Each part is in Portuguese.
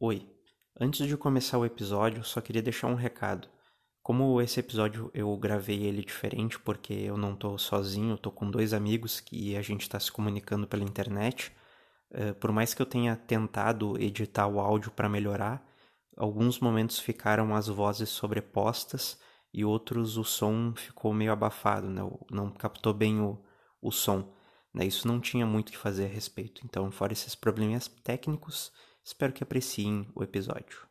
Oi, antes de começar o episódio, só queria deixar um recado. Como esse episódio eu gravei ele diferente porque eu não tô sozinho, tô com dois amigos e a gente está se comunicando pela internet, uh, por mais que eu tenha tentado editar o áudio para melhorar, alguns momentos ficaram as vozes sobrepostas e outros o som ficou meio abafado, né? não captou bem o, o som. Né? Isso não tinha muito o que fazer a respeito. Então, fora esses probleminhas técnicos, Espero que apreciem o episódio.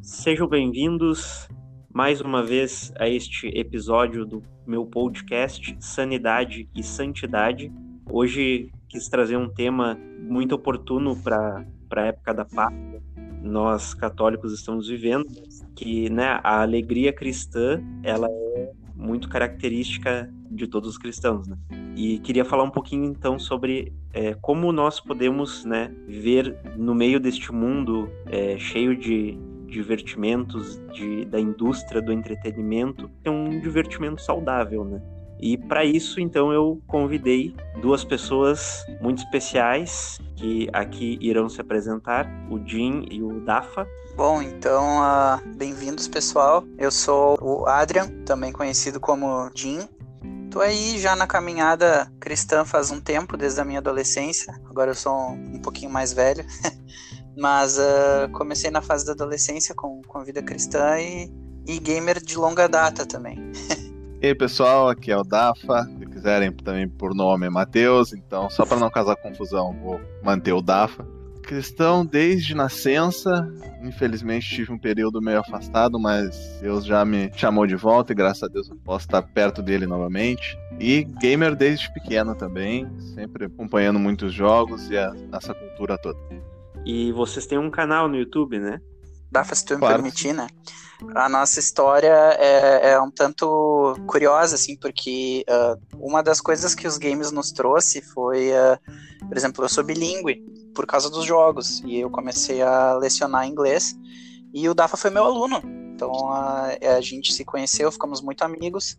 Sejam bem-vindos mais uma vez a este episódio do meu podcast Sanidade e Santidade. Hoje quis trazer um tema muito oportuno para a época da Páscoa. Nós católicos estamos vivendo que né, a alegria cristã ela é muito característica de todos os cristãos, né? E queria falar um pouquinho então sobre é, como nós podemos, né, viver no meio deste mundo é, cheio de divertimentos de, da indústria do entretenimento, é um divertimento saudável, né? E para isso, então, eu convidei duas pessoas muito especiais que aqui irão se apresentar, o Jim e o Dafa. Bom, então, uh, bem-vindos, pessoal. Eu sou o Adrian, também conhecido como Jim. Tô aí já na caminhada cristã faz um tempo, desde a minha adolescência. Agora eu sou um, pouquinho mais velho. Mas uh, comecei na fase da adolescência com, com vida cristã e, e gamer de longa data também. E aí, pessoal, aqui é o Dafa. Se quiserem também por nome é Matheus, então só para não causar confusão, vou manter o Dafa cristão desde nascença. Infelizmente tive um período meio afastado, mas Deus já me chamou de volta e graças a Deus eu posso estar perto dele novamente. E gamer desde pequeno também, sempre acompanhando muitos jogos e a, essa cultura toda. E vocês têm um canal no YouTube, né? Pra se tu me permitir, né? A nossa história é, é, um tanto curiosa, assim, porque uh, uma das coisas que os games nos trouxe foi, uh, por exemplo, eu sou bilíngue por causa dos jogos, e eu comecei a lecionar inglês, e o Dafa foi meu aluno. Então a, a gente se conheceu, ficamos muito amigos,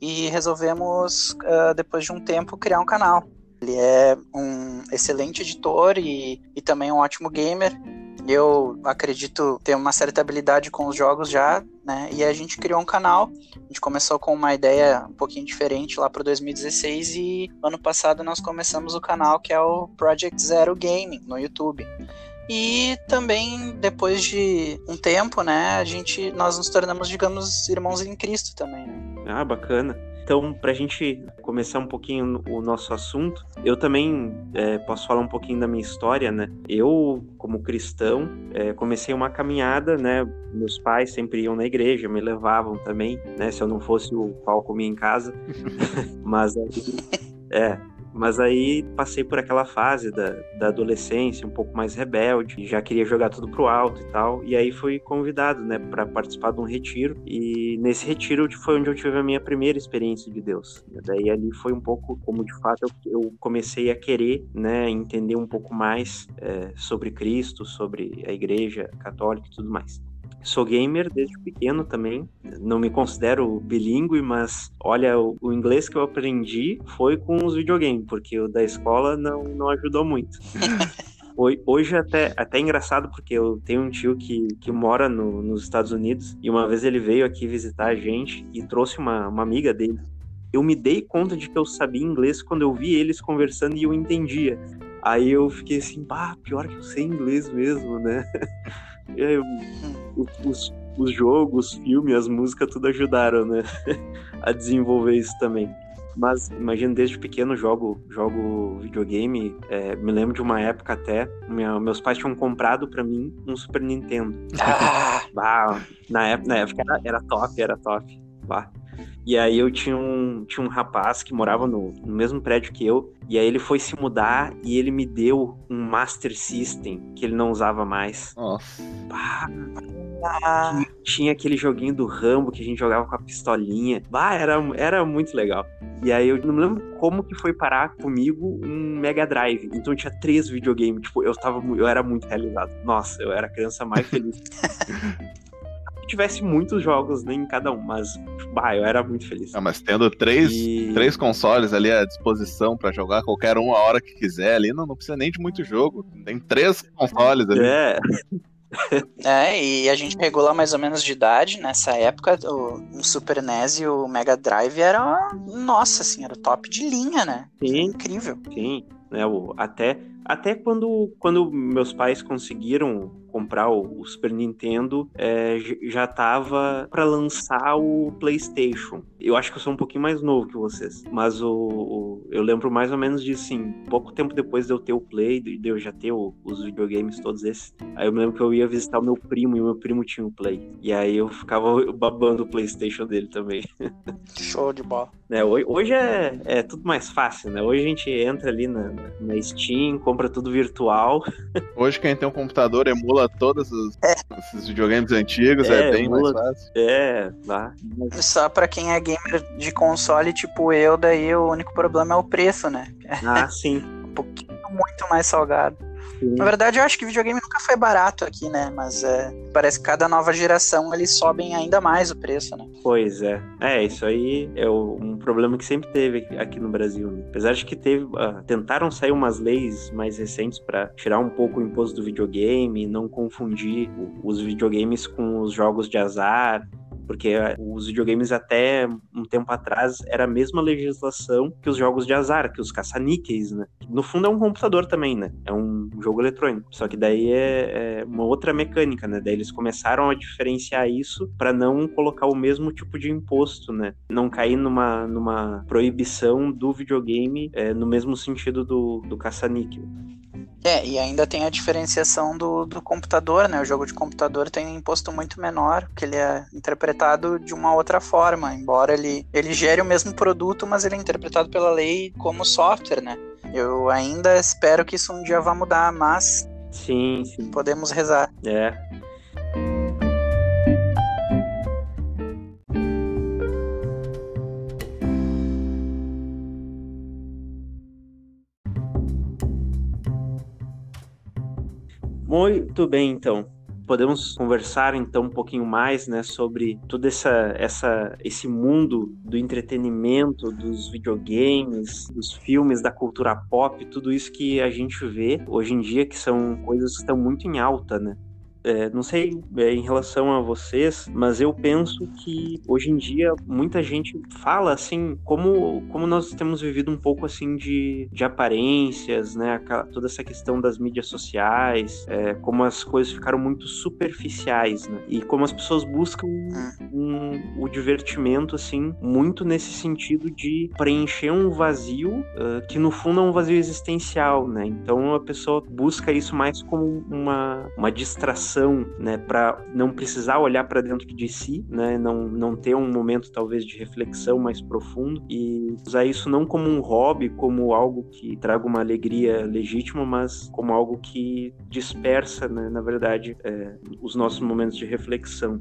e resolvemos, uh, depois de um tempo, criar um canal. Ele é um excelente editor e, e também um ótimo gamer. Eu acredito ter uma certa habilidade com os jogos já, né? E a gente criou um canal. A gente começou com uma ideia um pouquinho diferente lá para 2016 e ano passado nós começamos o canal que é o Project Zero Gaming no YouTube. E também depois de um tempo, né, a gente nós nos tornamos, digamos, irmãos em Cristo também, né? Ah, bacana. Então, para a gente começar um pouquinho o nosso assunto, eu também é, posso falar um pouquinho da minha história, né? Eu, como cristão, é, comecei uma caminhada, né? Meus pais sempre iam na igreja, me levavam também, né? Se eu não fosse o pau comia em casa. Mas é, mas aí passei por aquela fase da, da adolescência, um pouco mais rebelde, já queria jogar tudo pro alto e tal. E aí fui convidado, né, para participar de um retiro. E nesse retiro foi onde eu tive a minha primeira experiência de Deus. Daí ali foi um pouco como de fato eu, eu comecei a querer, né, entender um pouco mais é, sobre Cristo, sobre a Igreja Católica e tudo mais. Sou gamer desde pequeno também. Não me considero bilíngue, mas olha, o, o inglês que eu aprendi foi com os videogames, porque o da escola não, não ajudou muito. Hoje até, até é engraçado porque eu tenho um tio que, que mora no, nos Estados Unidos e uma vez ele veio aqui visitar a gente e trouxe uma, uma amiga dele. Eu me dei conta de que eu sabia inglês quando eu vi eles conversando e eu entendia. Aí eu fiquei assim, pá, pior que eu sei inglês mesmo, né? Aí, os, os jogos, os filmes, as músicas, tudo ajudaram, né? a desenvolver isso também. Mas imagina, desde pequeno jogo, jogo videogame. É, me lembro de uma época até, minha, meus pais tinham comprado para mim um Super Nintendo. Ah! bah, na, época, na época era, era top, era top. Bah. E aí eu tinha um, tinha um rapaz que morava no, no, mesmo prédio que eu, e aí ele foi se mudar e ele me deu um Master System que ele não usava mais. Nossa. Bah, tinha aquele joguinho do Rambo que a gente jogava com a pistolinha. Bah, era, era muito legal. E aí eu não me lembro como que foi parar comigo um Mega Drive. Então tinha três videogames. Tipo, eu tava eu era muito realizado. Nossa, eu era a criança mais feliz. que tivesse muitos jogos né, em cada um, mas bah, eu era muito feliz. Ah, mas tendo três, e... três consoles ali à disposição para jogar qualquer um a hora que quiser ali, não, não precisa nem de muito jogo. Tem três consoles ali. É. é, e a gente regula mais ou menos de idade. Nessa época, o, o Super NES e o Mega Drive era, nossa, assim, era o top de linha, né? Sim. Incrível. Sim, né, o, até, até quando, quando meus pais conseguiram comprar o, o Super Nintendo, é, já tava para lançar o PlayStation. Eu acho que eu sou um pouquinho mais novo que vocês, mas o, o eu lembro mais ou menos de assim, pouco tempo depois de eu ter o Play, de eu já ter o, os videogames todos esses. Aí eu me lembro que eu ia visitar o meu primo e o meu primo tinha o Play. E aí eu ficava babando o PlayStation dele também. Show de bola. É, hoje, hoje é, é tudo mais fácil, né? Hoje a gente entra ali na, na Steam, compra tudo virtual. Hoje quem tem um computador emula todos os, é. esses videogames antigos, é, é bem emula, mais fácil. É, lá. Só pra quem é gamer de console, tipo eu, daí o único problema é o preço, né? Ah, sim. um pouquinho muito mais salgado. Sim. Na verdade, eu acho que videogame nunca foi barato aqui, né? Mas é, parece que cada nova geração eles sobem ainda mais o preço, né? Pois é. É, isso aí é um problema que sempre teve aqui no Brasil. Né? Apesar de que teve. Uh, tentaram sair umas leis mais recentes para tirar um pouco o imposto do videogame, não confundir os videogames com os jogos de azar porque os videogames até um tempo atrás era a mesma legislação que os jogos de azar, que os caça-níqueis, né? No fundo é um computador também, né? É um jogo eletrônico. Só que daí é, é uma outra mecânica, né? Daí eles começaram a diferenciar isso para não colocar o mesmo tipo de imposto, né? Não cair numa, numa proibição do videogame é, no mesmo sentido do, do caça-níquel. É, e ainda tem a diferenciação do, do computador, né? O jogo de computador tem um imposto muito menor, que ele é interpretado de uma outra forma, embora ele, ele gere o mesmo produto, mas ele é interpretado pela lei como software, né? Eu ainda espero que isso um dia vá mudar, mas sim, sim. podemos rezar. É. Muito bem, então. Podemos conversar então um pouquinho mais, né, sobre todo essa, essa, esse mundo do entretenimento, dos videogames, dos filmes, da cultura pop, tudo isso que a gente vê hoje em dia que são coisas que estão muito em alta, né? É, não sei é, em relação a vocês, mas eu penso que hoje em dia muita gente fala assim, como, como nós temos vivido um pouco assim de, de aparências, né? Toda essa questão das mídias sociais, é, como as coisas ficaram muito superficiais, né? E como as pessoas buscam um, o divertimento, assim, muito nesse sentido de preencher um vazio uh, que no fundo é um vazio existencial, né? Então a pessoa busca isso mais como uma, uma distração né, para não precisar olhar para dentro de si, né, não, não ter um momento talvez de reflexão mais profundo e usar isso não como um hobby, como algo que traga uma alegria legítima, mas como algo que dispersa, né, na verdade, é, os nossos momentos de reflexão.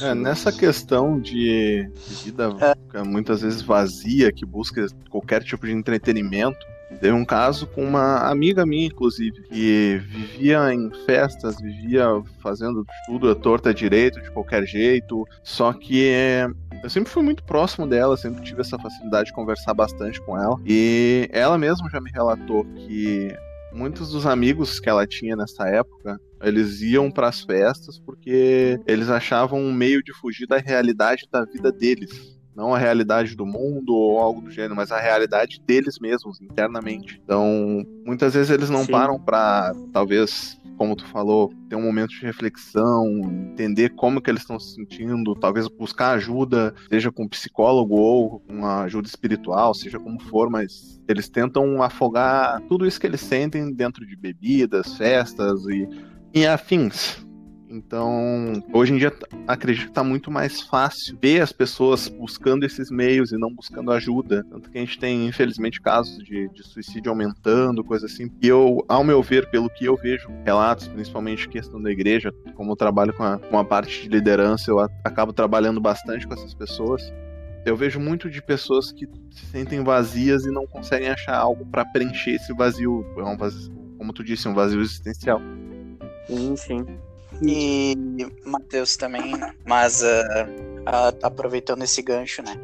É, nessa questão de vida é. muitas vezes vazia, que busca qualquer tipo de entretenimento, Teve um caso com uma amiga minha, inclusive, que vivia em festas, vivia fazendo tudo a torta direito, de qualquer jeito. Só que é, eu sempre fui muito próximo dela, sempre tive essa facilidade de conversar bastante com ela. E ela mesma já me relatou que muitos dos amigos que ela tinha nessa época, eles iam para as festas porque eles achavam um meio de fugir da realidade da vida deles não a realidade do mundo ou algo do gênero, mas a realidade deles mesmos internamente. Então, muitas vezes eles não Sim. param para talvez como tu falou, ter um momento de reflexão, entender como que eles estão se sentindo, talvez buscar ajuda, seja com um psicólogo ou uma ajuda espiritual, seja como for, mas eles tentam afogar tudo isso que eles sentem dentro de bebidas, festas e, e afins. Então, hoje em dia, acredito que está muito mais fácil ver as pessoas buscando esses meios e não buscando ajuda. Tanto que a gente tem, infelizmente, casos de, de suicídio aumentando, coisa assim. E eu, ao meu ver, pelo que eu vejo, relatos, principalmente questão da igreja, como eu trabalho com a, com a parte de liderança, eu acabo trabalhando bastante com essas pessoas. Eu vejo muito de pessoas que se sentem vazias e não conseguem achar algo para preencher esse vazio. É um vazio, como tu disse, um vazio existencial. Sim, sim. E Matheus também, mas uh, aproveitando esse gancho, né?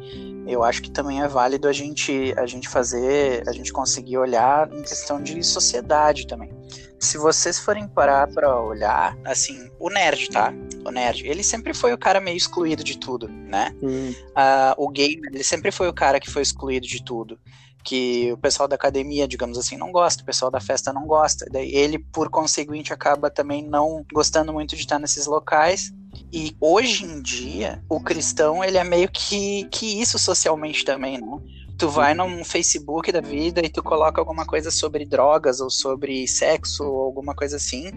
Eu acho que também é válido a gente, a gente fazer, a gente conseguir olhar em questão de sociedade também. Se vocês forem parar para olhar, assim, o nerd, tá? O nerd, ele sempre foi o cara meio excluído de tudo, né? Uh, o gamer, ele sempre foi o cara que foi excluído de tudo que o pessoal da academia, digamos assim, não gosta, o pessoal da festa não gosta. Daí ele, por conseguinte, acaba também não gostando muito de estar nesses locais. E hoje em dia, o cristão, ele é meio que, que isso socialmente também, né? Tu vai num Facebook da vida e tu coloca alguma coisa sobre drogas ou sobre sexo ou alguma coisa assim,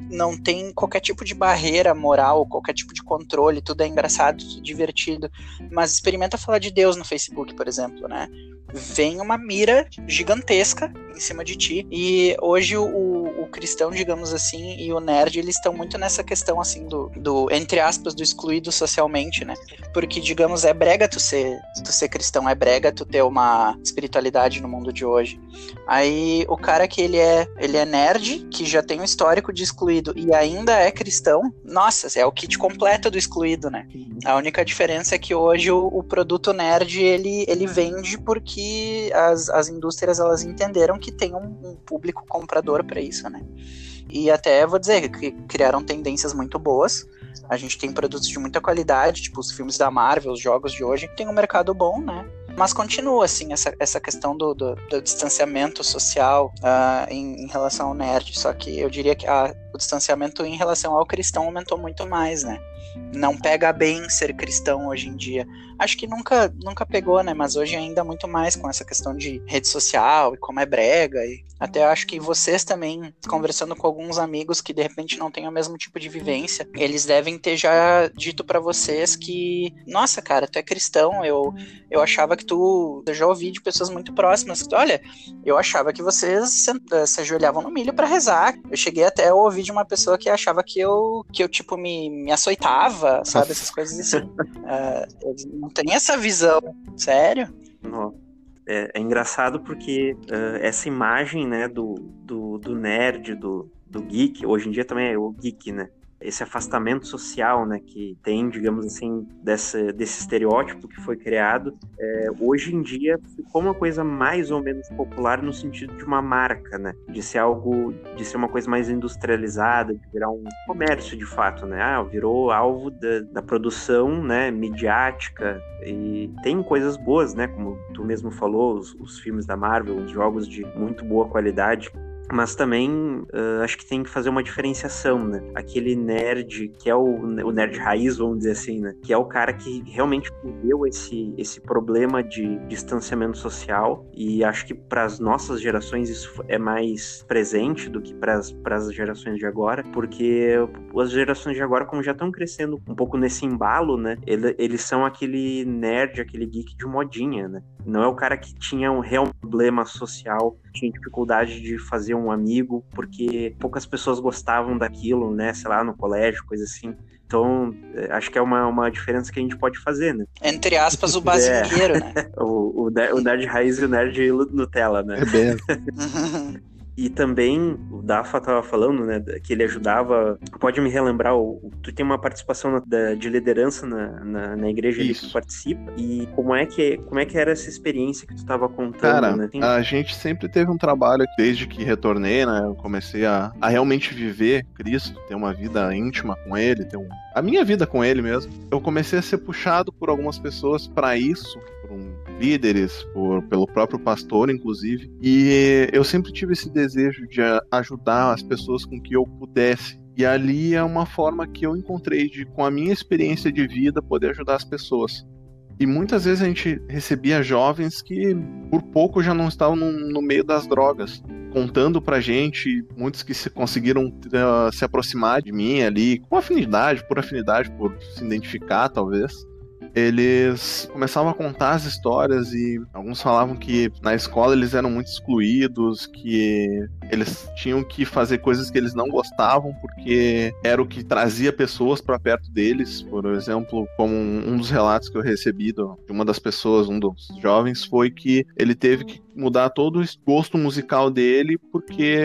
não tem qualquer tipo de barreira moral, qualquer tipo de controle, tudo é engraçado, tudo divertido. Mas experimenta falar de Deus no Facebook, por exemplo, né? vem uma mira gigantesca em cima de ti. E hoje o, o, cristão, digamos assim, e o nerd, eles estão muito nessa questão, assim, do, do, entre aspas, do excluído socialmente, né? Porque, digamos, é brega tu ser, tu ser cristão, é brega tu ter uma espiritualidade no mundo de hoje. Aí o cara que ele é, ele é nerd, que já tem um histórico de excluído e ainda é cristão, nossa, é o kit completo do excluído, né? A única diferença é que hoje o, o produto nerd, ele, ele vende porque que as, as indústrias elas entenderam que tem um, um público comprador para isso, né? E até vou dizer que criaram tendências muito boas. A gente tem produtos de muita qualidade, tipo os filmes da Marvel, os jogos de hoje, tem um mercado bom, né? Mas continua, assim, essa, essa questão do, do, do distanciamento social uh, em, em, relação ao nerd. Só que eu diria que a, o distanciamento em relação ao cristão aumentou muito mais, né? Não pega bem ser cristão hoje em dia. Acho que nunca, nunca pegou, né? Mas hoje ainda muito mais com essa questão de rede social e como é brega. E até acho que vocês também, conversando com alguns amigos que de repente não têm o mesmo tipo de vivência, eles devem ter já dito para vocês que, nossa, cara, tu é cristão, eu, eu achava que tu. Eu já ouvi de pessoas muito próximas que, olha, eu achava que vocês se, se ajoelhavam no milho para rezar. Eu cheguei até a ouvir de uma pessoa que achava que eu, que eu tipo, me, me açoitava, sabe? Essas coisas assim. uh, não tem essa visão. Sério? Não. É, é engraçado porque uh, essa imagem, né, do, do, do nerd, do, do geek, hoje em dia também é o geek, né? Esse afastamento social, né, que tem, digamos assim, dessa, desse estereótipo que foi criado, é, hoje em dia ficou uma coisa mais ou menos popular no sentido de uma marca, né, de ser algo, de ser uma coisa mais industrializada, de virar um comércio de fato, né, ah, virou alvo da, da produção, né, midiática. E tem coisas boas, né, como tu mesmo falou, os, os filmes da Marvel, os jogos de muito boa qualidade, mas também uh, acho que tem que fazer uma diferenciação, né? Aquele nerd que é o, o, nerd raiz, vamos dizer assim, né? Que é o cara que realmente viveu esse, esse problema de distanciamento social e acho que para as nossas gerações isso é mais presente do que para as gerações de agora, porque as gerações de agora, como já estão crescendo um pouco nesse embalo, né? Ele, eles são aquele nerd, aquele geek de modinha, né? Não é o cara que tinha um real problema social, tinha dificuldade de fazer um amigo, porque poucas pessoas gostavam daquilo, né? Sei lá, no colégio, coisa assim. Então, é, acho que é uma, uma diferença que a gente pode fazer, né? Entre aspas, o basiqueiro, é. né? o, o, o nerd raiz e o nerd Nutella, né? É bem. E também o Dafa estava falando, né, que ele ajudava. Pode me relembrar, o, tu tem uma participação na, da, de liderança na, na, na igreja Isso. que tu participa. E como é que como é que era essa experiência que tu estava contando? Cara, né? Tem... a gente sempre teve um trabalho desde que retornei, né? Eu comecei a, a realmente viver Cristo, ter uma vida íntima com Ele, ter um, a minha vida com Ele mesmo. Eu comecei a ser puxado por algumas pessoas para isso, líderes, por, pelo próprio pastor, inclusive. E eu sempre tive esse desejo de ajudar as pessoas com que eu pudesse. E ali é uma forma que eu encontrei de, com a minha experiência de vida, poder ajudar as pessoas. E muitas vezes a gente recebia jovens que por pouco já não estavam no, no meio das drogas, contando pra gente, muitos que se conseguiram uh, se aproximar de mim ali, com afinidade, por afinidade, por se identificar talvez eles começavam a contar as histórias e alguns falavam que na escola eles eram muito excluídos, que eles tinham que fazer coisas que eles não gostavam porque era o que trazia pessoas para perto deles. Por exemplo, como um dos relatos que eu recebi de uma das pessoas, um dos jovens, foi que ele teve que mudar todo o gosto musical dele porque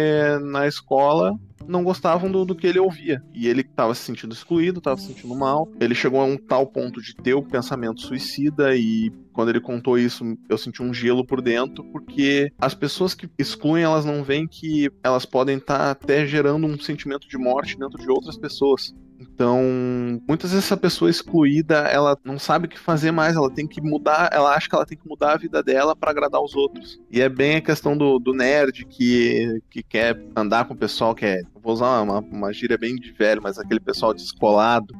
na escola não gostavam do, do que ele ouvia. E ele estava se sentindo excluído, estava se sentindo mal. Ele chegou a um tal ponto de ter o pensamento suicida e quando ele contou isso, eu senti um gelo por dentro, porque as pessoas que excluem, elas não veem que elas podem estar tá até gerando um sentimento de morte dentro de outras pessoas. Então, muitas vezes essa pessoa excluída, ela não sabe o que fazer mais, ela tem que mudar, ela acha que ela tem que mudar a vida dela para agradar os outros. E é bem a questão do, do nerd que, que quer andar com o pessoal que é, vou usar uma, uma gíria bem de velho, mas aquele pessoal descolado,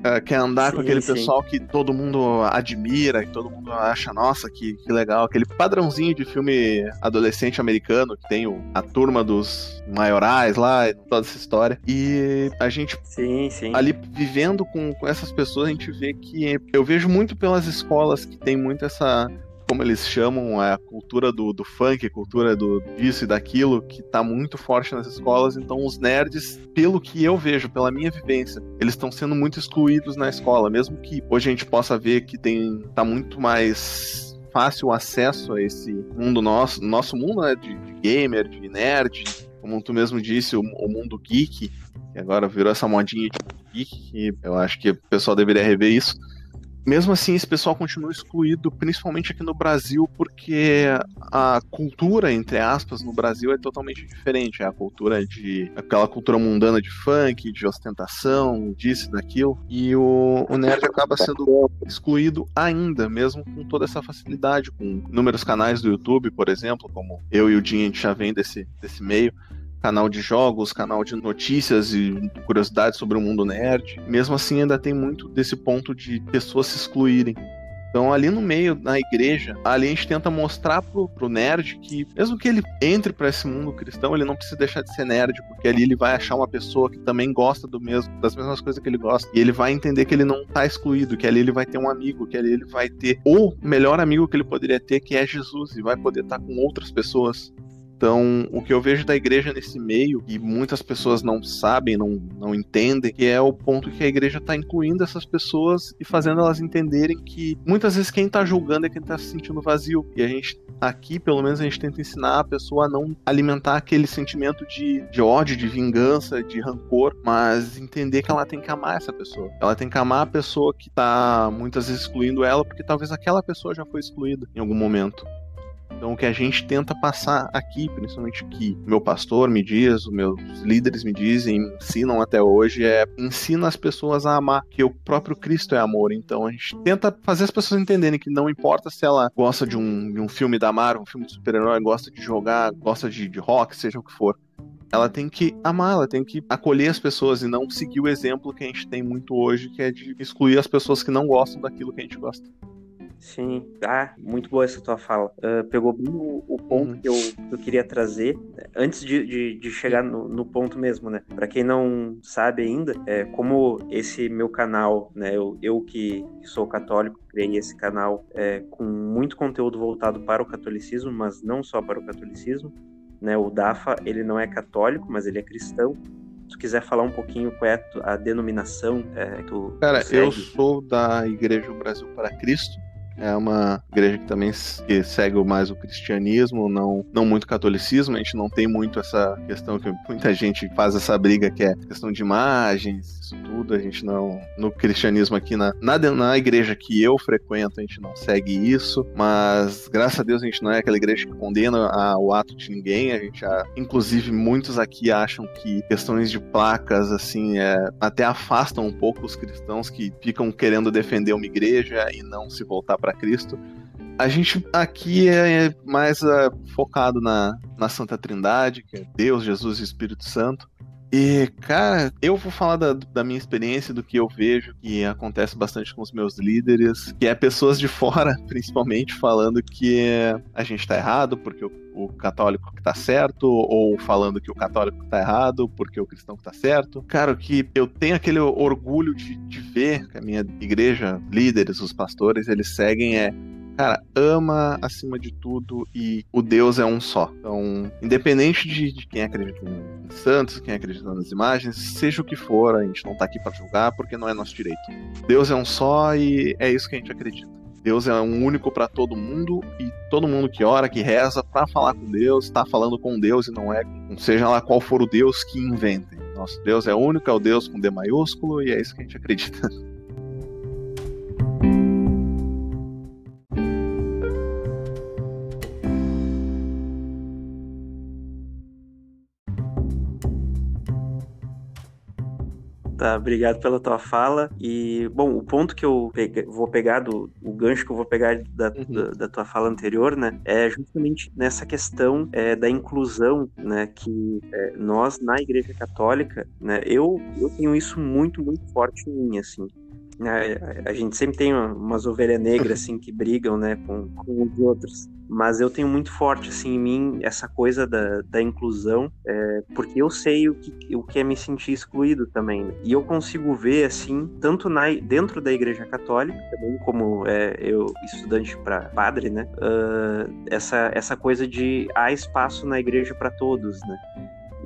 uh, quer andar sim, com aquele sim. pessoal que todo mundo admira, que todo mundo acha, nossa, que, que legal. Aquele padrãozinho de filme adolescente americano, que tem o, a turma dos maiorais lá, toda essa história. E a gente, sim, sim. ali vivendo com, com essas pessoas, a gente vê que eu vejo muito pelas escolas que tem muito essa como eles chamam, é a cultura do, do funk, a cultura do disso e daquilo, que tá muito forte nas escolas. Então, os nerds, pelo que eu vejo, pela minha vivência, eles estão sendo muito excluídos na escola. Mesmo que hoje a gente possa ver que tem tá muito mais fácil acesso a esse mundo nosso, nosso mundo né, de, de gamer, de nerd, como tu mesmo disse, o, o mundo geek, que agora virou essa modinha de geek, que eu acho que o pessoal deveria rever isso mesmo assim, esse pessoal continua excluído, principalmente aqui no Brasil, porque a cultura, entre aspas, no Brasil é totalmente diferente. É a cultura de. aquela cultura mundana de funk, de ostentação, disso, daquilo. E o, o nerd acaba sendo excluído ainda, mesmo com toda essa facilidade, com inúmeros canais do YouTube, por exemplo, como eu e o Dinho, a gente já vem desse, desse meio canal de jogos, canal de notícias e curiosidades sobre o mundo nerd. Mesmo assim, ainda tem muito desse ponto de pessoas se excluírem. Então, ali no meio, na igreja, ali a gente tenta mostrar pro, pro nerd que, mesmo que ele entre para esse mundo cristão, ele não precisa deixar de ser nerd, porque ali ele vai achar uma pessoa que também gosta do mesmo, das mesmas coisas que ele gosta. E ele vai entender que ele não tá excluído, que ali ele vai ter um amigo, que ali ele vai ter o melhor amigo que ele poderia ter, que é Jesus, e vai poder estar com outras pessoas. Então, o que eu vejo da igreja nesse meio, e muitas pessoas não sabem, não, não entendem, que é o ponto que a igreja está incluindo essas pessoas e fazendo elas entenderem que muitas vezes quem está julgando é quem está se sentindo vazio. E a gente, aqui, pelo menos, a gente tenta ensinar a pessoa a não alimentar aquele sentimento de, de ódio, de vingança, de rancor, mas entender que ela tem que amar essa pessoa. Ela tem que amar a pessoa que está muitas vezes excluindo ela, porque talvez aquela pessoa já foi excluída em algum momento. Então, o que a gente tenta passar aqui, principalmente que meu pastor me diz, os meus líderes me dizem, ensinam até hoje, é ensina as pessoas a amar, que o próprio Cristo é amor. Então, a gente tenta fazer as pessoas entenderem que não importa se ela gosta de um, de um filme da Marvel, um filme de super-herói, gosta de jogar, gosta de, de rock, seja o que for ela tem que amar, ela tem que acolher as pessoas e não seguir o exemplo que a gente tem muito hoje, que é de excluir as pessoas que não gostam daquilo que a gente gosta. Sim, ah, muito boa essa tua fala. Uh, pegou bem o, o ponto uhum. que, eu, que eu queria trazer, antes de, de, de chegar no, no, ponto mesmo, né? Para quem não sabe ainda, é, como esse meu canal, né? Eu, eu que sou católico, criei esse canal é, com muito conteúdo voltado para o catolicismo, mas não só para o catolicismo. Né? O Dafa, ele não é católico, mas ele é cristão. Se tu quiser falar um pouquinho qual é a denominação é, tu, Cara, eu sou da Igreja Brasil para Cristo é uma igreja que também que segue mais o cristianismo, não, não muito catolicismo. A gente não tem muito essa questão que muita gente faz essa briga que é questão de imagens, isso tudo. A gente não. No cristianismo aqui, na, na, na igreja que eu frequento, a gente não segue isso. Mas graças a Deus a gente não é aquela igreja que condena a, o ato de ninguém. A gente já, inclusive, muitos aqui acham que questões de placas, assim, é, até afastam um pouco os cristãos que ficam querendo defender uma igreja e não se voltar para para Cristo. A gente aqui é mais uh, focado na, na Santa Trindade, que é Deus, Jesus e Espírito Santo. E, cara, eu vou falar da, da, minha experiência, do que eu vejo, que acontece bastante com os meus líderes, que é pessoas de fora, principalmente, falando que a gente tá errado porque o, o católico que tá certo, ou falando que o católico tá errado porque o cristão que tá certo. Cara, que eu tenho aquele orgulho de, de ver que a minha igreja, líderes, os pastores, eles seguem é cara, ama acima de tudo e o Deus é um só. Então, independente de, de quem acredita em santos, quem acredita nas imagens, seja o que for, a gente não tá aqui para julgar porque não é nosso direito. Deus é um só e é isso que a gente acredita. Deus é um único para todo mundo e todo mundo que ora, que reza para falar com Deus, está falando com Deus e não é, seja lá qual for o Deus que inventem. Nosso Deus é único, é o Deus com D maiúsculo e é isso que a gente acredita. Tá, obrigado pela tua fala. E, bom, o ponto que eu pegue, vou pegar do o gancho que eu vou pegar da, uhum. da, da, tua fala anterior, né, é justamente nessa questão é, da inclusão, né, que é, nós na Igreja Católica, né, eu, eu tenho isso muito, muito forte em mim, assim. A, a gente sempre tem umas ovelhas negras assim que brigam, né, com, com os outros. Mas eu tenho muito forte assim em mim essa coisa da, da inclusão, é, porque eu sei o que, o que é me sentir excluído também. Né? E eu consigo ver assim, tanto na, dentro da Igreja Católica, também como é, eu estudante para padre, né, uh, essa essa coisa de há espaço na Igreja para todos, né?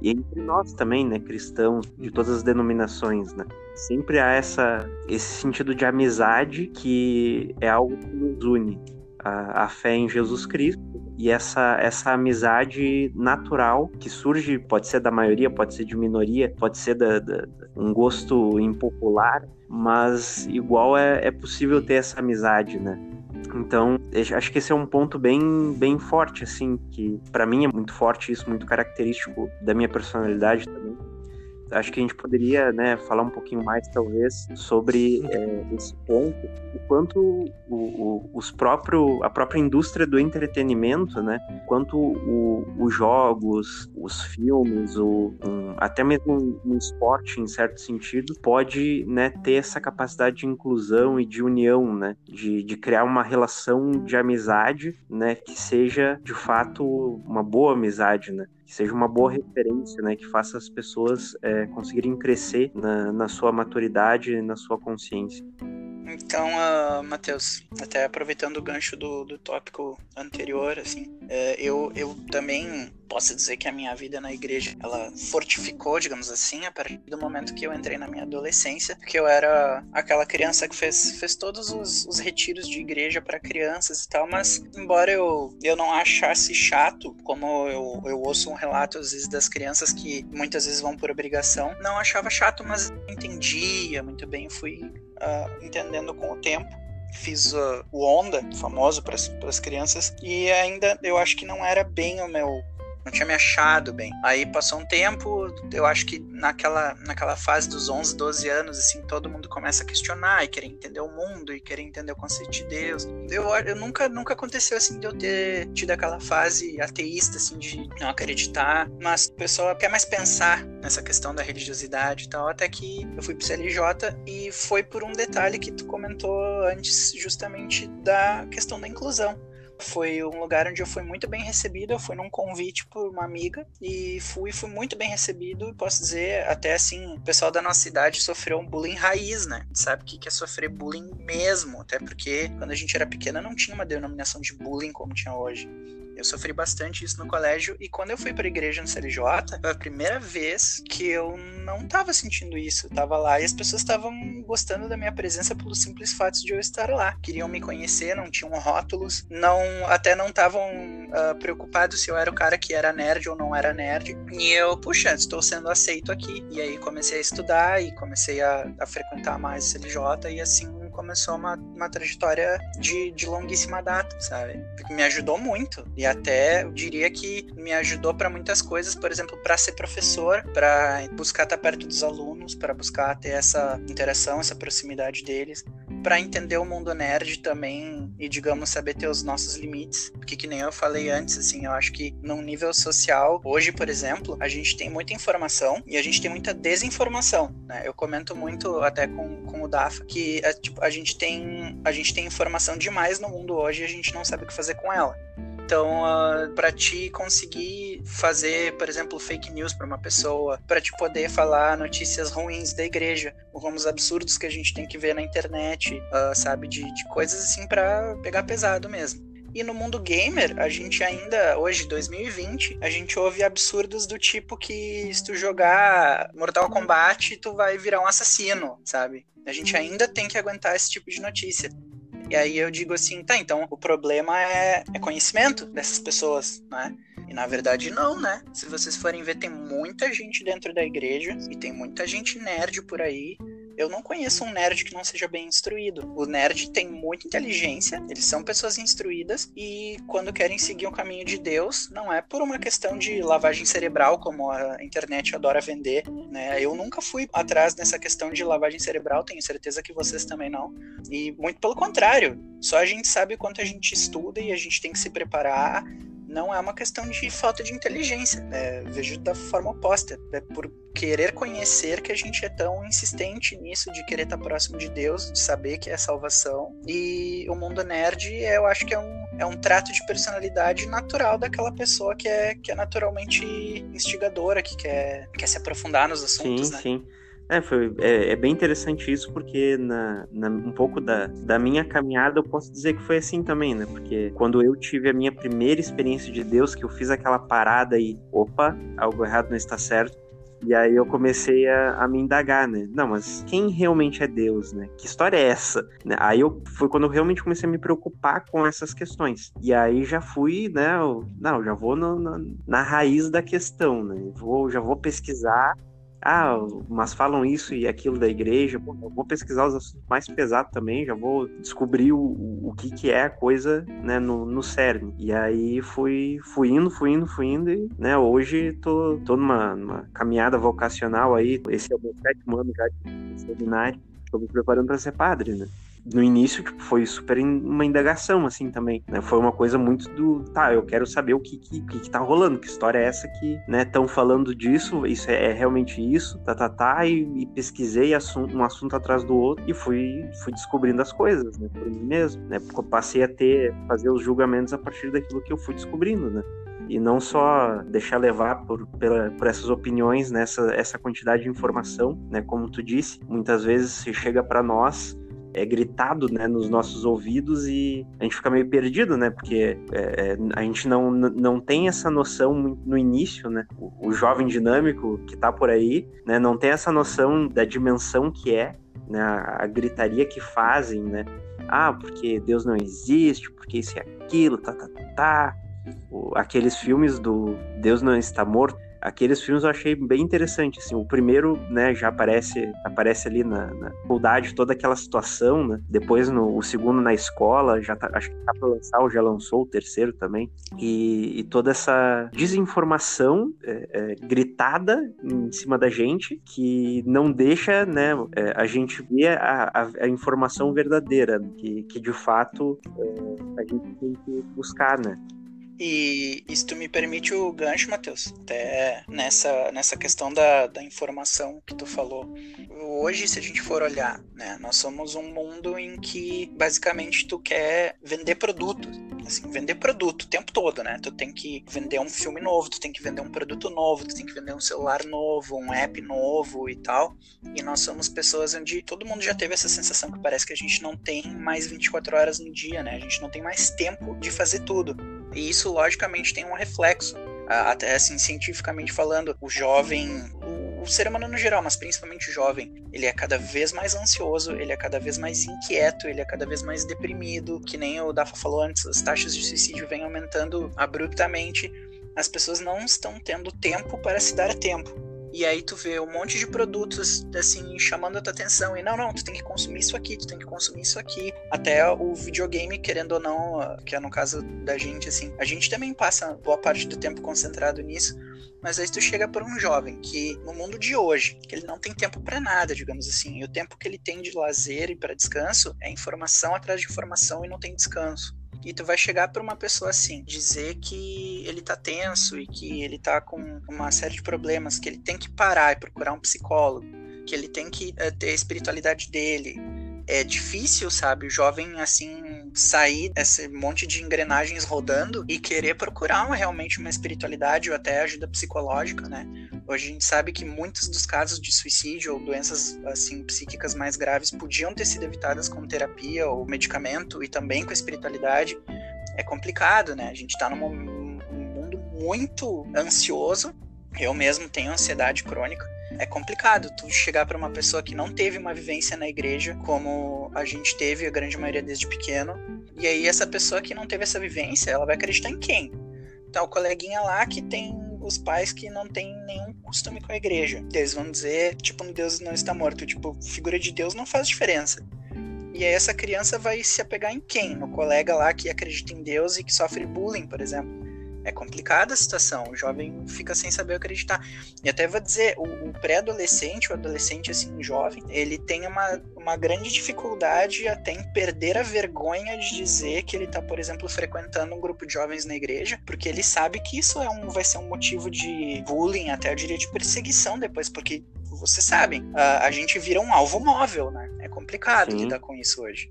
e entre nós também, né, cristãos de todas as denominações, né? Sempre há essa esse sentido de amizade que é algo que nos une, a, a fé em Jesus Cristo e essa essa amizade natural que surge, pode ser da maioria, pode ser de minoria, pode ser da, da um gosto impopular, mas igual é, é possível ter essa amizade, né? Então, acho que esse é um ponto bem, bem forte, assim, que para mim é muito forte isso, muito característico da minha personalidade também acho que a gente poderia né, falar um pouquinho mais, talvez, sobre é, esse ponto, o quanto o, o, os próprio, a própria indústria do entretenimento, né, quanto o, os jogos, os filmes, o, um, até mesmo um, um, esporte, em certo sentido, pode né, ter essa capacidade de inclusão e de união, né, de, de criar uma relação de amizade né, que seja, de fato, uma boa amizade, né? Que seja uma boa referência, né, que faça as pessoas é, conseguirem crescer na, na sua maturidade, na sua consciência. Então, uh, Matheus, até aproveitando o gancho do, do tópico anterior, assim, uh, eu, eu também posso dizer que a minha vida na igreja, ela fortificou, digamos assim, a partir do momento que eu entrei na minha adolescência, porque eu era aquela criança que fez, fez todos os, os retiros de igreja para crianças e tal, mas embora eu, eu não achasse chato, como eu, eu ouço um relato às vezes das crianças que muitas vezes vão por obrigação, não achava chato, mas entendia muito bem, fui uh, entendendo com o tempo. Fiz uh, o Onda, famoso para as crianças, e ainda eu acho que não era bem o meu não tinha me achado bem. Aí passou um tempo, eu acho que naquela, naquela fase dos 11, 12 anos, assim, todo mundo começa a questionar e querer entender o mundo e querer entender o conceito de Deus. Eu, eu nunca, nunca aconteceu, assim, de eu ter tido aquela fase ateísta, assim, de não acreditar, mas o pessoal quer mais pensar nessa questão da religiosidade e tal, até que eu fui pro CLJ e foi por um detalhe que tu comentou antes, justamente da questão da inclusão. Foi um lugar onde eu fui muito bem recebido. Eu fui num convite por uma amiga e fui, fui muito bem recebido. Posso dizer, até assim, o pessoal da nossa cidade sofreu um bullying raiz, né? Sabe o que é sofrer bullying mesmo? Até porque quando a gente era pequena não tinha uma denominação de bullying como tinha hoje. Eu sofri bastante isso no colégio e quando eu fui para a igreja no CLJ, foi a primeira vez que eu não tava sentindo isso. Eu tava lá e as pessoas estavam gostando da minha presença pelo simples fato de eu estar lá. Queriam me conhecer, não tinham rótulos, não até não estavam uh, preocupados se eu era o cara que era nerd ou não era nerd. E eu, puxa, estou sendo aceito aqui. E aí comecei a estudar e comecei a, a frequentar mais o CLJ e assim começou uma, uma trajetória de, de longuíssima data, sabe? Me ajudou muito. E até eu diria que me ajudou para muitas coisas, por exemplo, para ser professor, para buscar estar perto dos alunos, para buscar ter essa interação, essa proximidade deles. para entender o mundo nerd também e, digamos, saber ter os nossos limites. Porque, que nem eu falei antes, assim, eu acho que num nível social, hoje, por exemplo, a gente tem muita informação e a gente tem muita desinformação, né? Eu comento muito até com, com o Dafa que é, tipo, a, gente tem, a gente tem informação demais no mundo hoje e a gente não sabe o que fazer com ela. Então, uh, ah, para te conseguir fazer, por exemplo, fake news para uma pessoa, para te poder falar notícias ruins da igreja, rumos absurdos que a gente tem que ver na internet, uh, sabe, de, de coisas assim para pegar pesado mesmo. E no mundo gamer, a gente ainda, hoje, 2020, a gente ouve absurdos do tipo que se tu jogar Mortal Kombat, tu vai virar um assassino, sabe? A gente ainda tem que aguentar esse tipo de notícia. E aí eu digo assim, tá, então o problema é, é conhecimento dessas pessoas, né? E na verdade não, né? Se vocês forem ver, tem muita gente dentro da igreja e tem muita gente nerd por aí eu não conheço um nerd que não seja bem instruído. O nerd tem muita inteligência, eles são pessoas instruídas e quando querem seguir o caminho de Deus, não é por uma questão de lavagem cerebral, como a internet adora vender, né? Eu nunca fui atrás dessa questão de lavagem cerebral, tenho certeza que vocês também não. E muito pelo contrário, só a gente sabe quanto a gente estuda e a gente tem que se preparar não é uma questão de falta de inteligência. É, vejo da forma oposta. É por querer conhecer que a gente é tão insistente nisso, de querer estar próximo de Deus, de saber que é salvação. E o mundo nerd, eu acho que é um, é um trato de personalidade natural daquela pessoa que é, que é naturalmente instigadora, que quer, quer se aprofundar nos assuntos, sim, né? Sim, sim. É, foi, é, é, bem interessante isso, porque na, na, um pouco da, da minha caminhada eu posso dizer que foi assim também, né? Porque quando eu tive a minha primeira experiência de Deus, que eu fiz aquela parada e, opa, algo errado não está certo, e aí eu comecei a, a, me indagar, né? Não, mas quem realmente é Deus, né? Que história é essa? Né? Aí eu, foi quando eu realmente comecei a me preocupar com essas questões. E aí já fui, né? Eu, não, já vou no, na, na raiz da questão, né? Vou, já vou pesquisar ah, mas falam isso e aquilo da igreja. Pô, vou pesquisar os assuntos mais pesados também, já vou descobrir o, o que, que é a coisa né, no, no cerne. E aí fui, fui indo, fui indo, fui indo, e né, hoje tô, tô numa, numa caminhada vocacional aí. Esse é o meu sétimo ano já de seminário. Estou me preparando para ser padre, né? No início, tipo, foi super uma indagação, assim, também, né? Foi uma coisa muito do, tá, eu quero saber o que que, que, que tá rolando, que história é essa que, né, estão falando disso, isso é, é, realmente isso, tá, tá, tá, e, e pesquisei um assunto atrás do outro e fui, fui descobrindo as coisas, né, por mim mesmo, né? Eu passei a ter, fazer os julgamentos a partir daquilo que eu fui descobrindo, né? e não só deixar levar por, pela, por essas opiniões, nessa né, essa quantidade de informação, né? Como tu disse, muitas vezes se chega para nós é gritado né, nos nossos ouvidos e a gente fica meio perdido, né? Porque é, é a gente não, não tem essa noção no início, né? O, o jovem dinâmico que está por aí, né? Não tem essa noção da dimensão que é, né? A, gritaria que fazem, né? Ah, porque Deus não existe, porque isso e aquilo, tá, tá, tá. O, aqueles filmes do Deus não está morto, aqueles filmes eu achei bem interessante, assim, o primeiro, né, já aparece, aparece ali na, na faculdade toda aquela situação, né, depois no, o segundo na escola, já tá, acho que tá pra lançar ou já lançou o terceiro também, e, e toda essa desinformação é, é, gritada em cima da gente, que não deixa, né, é, a gente ver a, a, a, informação verdadeira, que, que de fato é, a gente tem que buscar, né. E, tu me permite o gancho, Matheus, até nessa, nessa questão da, da informação que tu falou. Hoje, se a gente for olhar, né, nós somos um mundo em que basicamente tu quer vender produto. Assim, vender produto o tempo todo, né? Tu tem que vender um filme novo, tu tem que vender um produto novo, tu tem que vender um celular novo, um app novo e tal. E nós somos pessoas onde todo mundo já teve essa sensação que parece que a gente não tem mais 24 horas no dia, né? A gente não tem mais tempo de fazer tudo. E isso, logicamente, tem um reflexo. Até assim, cientificamente falando, o jovem, o, ser humano no geral, mas principalmente o jovem, ele é cada vez mais ansioso, ele é cada vez mais inquieto, ele é cada vez mais deprimido. Que nem o Dafa falou antes, as taxas de suicídio vêm aumentando abruptamente. As pessoas não estão tendo tempo para se dar tempo. E aí tu vê um monte de produtos assim chamando a tua atenção e não, não, tu tem que consumir isso aqui, tu tem que consumir isso aqui. Até o videogame, querendo ou não, que é no caso da gente assim, a gente também passa boa parte do tempo concentrado nisso. Mas aí tu chega para um jovem que no mundo de hoje, que ele não tem tempo para nada, digamos assim, e o tempo que ele tem de lazer e para descanso é informação atrás de informação e não tem descanso. E tu vai chegar para uma pessoa assim, dizer que ele tá tenso e que ele tá com uma série de problemas, que ele tem que parar e procurar um psicólogo, que ele tem que uh, ter a espiritualidade dele. É difícil, sabe, o jovem assim sair desse monte de engrenagens rodando e querer procurar uma, realmente uma espiritualidade ou até ajuda psicológica, né? Hoje a gente sabe que muitos dos casos de suicídio ou doenças assim psíquicas mais graves podiam ter sido evitadas com terapia ou medicamento e também com espiritualidade. É complicado, né? A gente tá num mundo muito ansioso. Eu mesmo tenho ansiedade crônica é complicado tu chegar para uma pessoa que não teve uma vivência na igreja, como a gente teve, a grande maioria desde pequeno, e aí essa pessoa que não teve essa vivência, ela vai acreditar em quem? Tá o coleguinha lá que tem os pais que não tem nenhum costume com a igreja. Eles vão dizer, tipo, Deus não está morto. Tipo, figura de Deus não faz diferença. E aí essa criança vai se apegar em quem? No colega lá que acredita em Deus e que sofre bullying, por exemplo é complicada a situação. O jovem fica sem saber acreditar. E até vou dizer, o, o pré-adolescente, o adolescente assim jovem, ele tem uma, uma grande dificuldade até em perder a vergonha de dizer que ele está, por exemplo, frequentando um grupo de jovens na igreja, porque ele sabe que isso é um, vai ser um motivo de bullying, até eu diria de perseguição depois, porque vocês sabem, a, a gente vira um alvo móvel, né? É complicado Sim. lidar com isso hoje.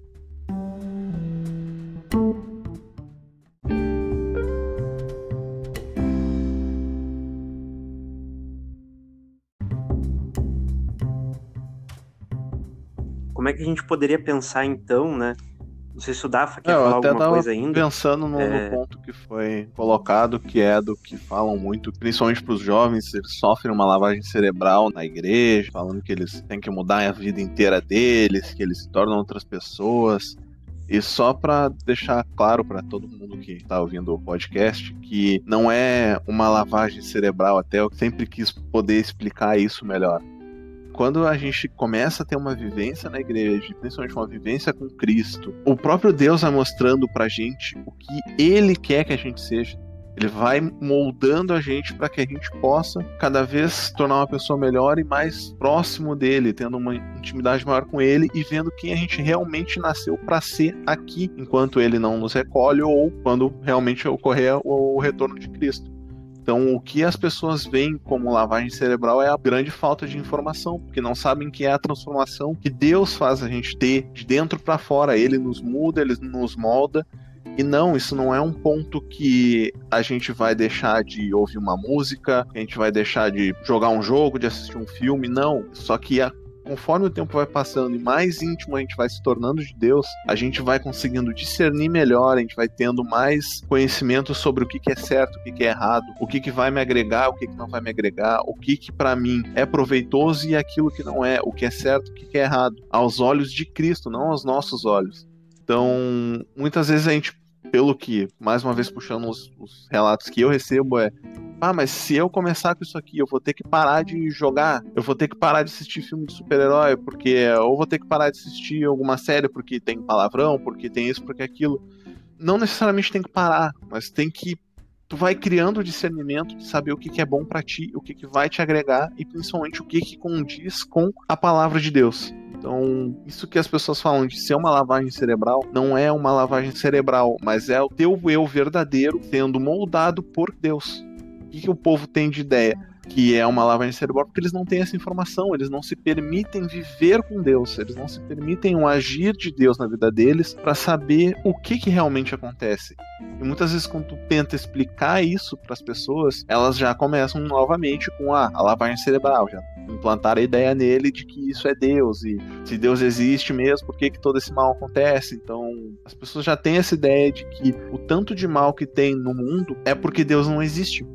Como é que a gente poderia pensar então, né? Não sei se o Dafa quer é, falar alguma coisa ainda. pensando no, é... no, ponto que foi colocado, que é do que falam muito, principalmente para os jovens, eles sofrem uma lavagem cerebral na igreja, falando que eles têm que mudar a vida inteira deles, que eles se tornam outras pessoas. E só para deixar claro para todo mundo que está ouvindo o podcast que não é uma lavagem cerebral, até eu sempre quis poder explicar isso melhor quando a gente começa a ter uma vivência na igreja, principalmente uma vivência com Cristo, o próprio Deus vai mostrando pra gente o que ele quer que a gente seja. Ele vai moldando a gente para que a gente possa cada vez tornar uma pessoa melhor e mais próximo dele, tendo uma intimidade maior com ele e vendo quem a gente realmente nasceu para ser aqui, enquanto ele não nos recolhe ou quando realmente ocorrer o retorno de Cristo. Então, o que as pessoas veem como lavagem cerebral é a grande falta de informação, porque não sabem que é a transformação que Deus faz a gente ter de dentro para fora. Ele nos muda, ele nos molda. E não, isso não é um ponto que a gente vai deixar de ouvir uma música, a gente vai deixar de jogar um jogo, de assistir um filme, não. Só que a conforme o tempo vai passando e mais íntimo a gente vai se tornando de Deus, a gente vai conseguindo discernir melhor, a gente vai tendo mais conhecimento sobre o que, que é certo, o que, que é errado, o que, que vai me agregar, o que, que não vai me agregar, o que, que para mim é proveitoso e aquilo que não é, o que é certo, o que, que é errado, aos olhos de Cristo, não aos nossos olhos. Então, muitas vezes a gente pelo que, mais uma vez puxando os, os, relatos que eu recebo, é ah, mas se eu começar com isso aqui, eu vou ter que parar de jogar, eu vou ter que parar de assistir filme de super-herói, porque ou vou ter que parar de assistir alguma série porque tem palavrão, porque tem isso, porque aquilo. Não necessariamente tem que parar, mas tem que tu vai criando o discernimento de saber o que, que é bom para ti, o que, que vai te agregar e principalmente o que, que condiz com a palavra de Deus. Então, isso que as pessoas falam de ser uma lavagem cerebral, não é uma lavagem cerebral, mas é o teu eu verdadeiro sendo moldado por Deus que, que o povo tem de ideia? Que é uma lavagem cerebral, porque eles não têm essa informação, eles não se permitem viver com Deus, eles não se permitem o agir de Deus na vida deles para saber o que, que realmente acontece. E muitas vezes, quando tu tenta explicar isso para as pessoas, elas já começam novamente com ah, a lavagem cerebral, já implantar a ideia nele de que isso é Deus e se Deus existe mesmo, por que, que todo esse mal acontece? Então, as pessoas já têm essa ideia de que o tanto de mal que tem no mundo é porque Deus não existe.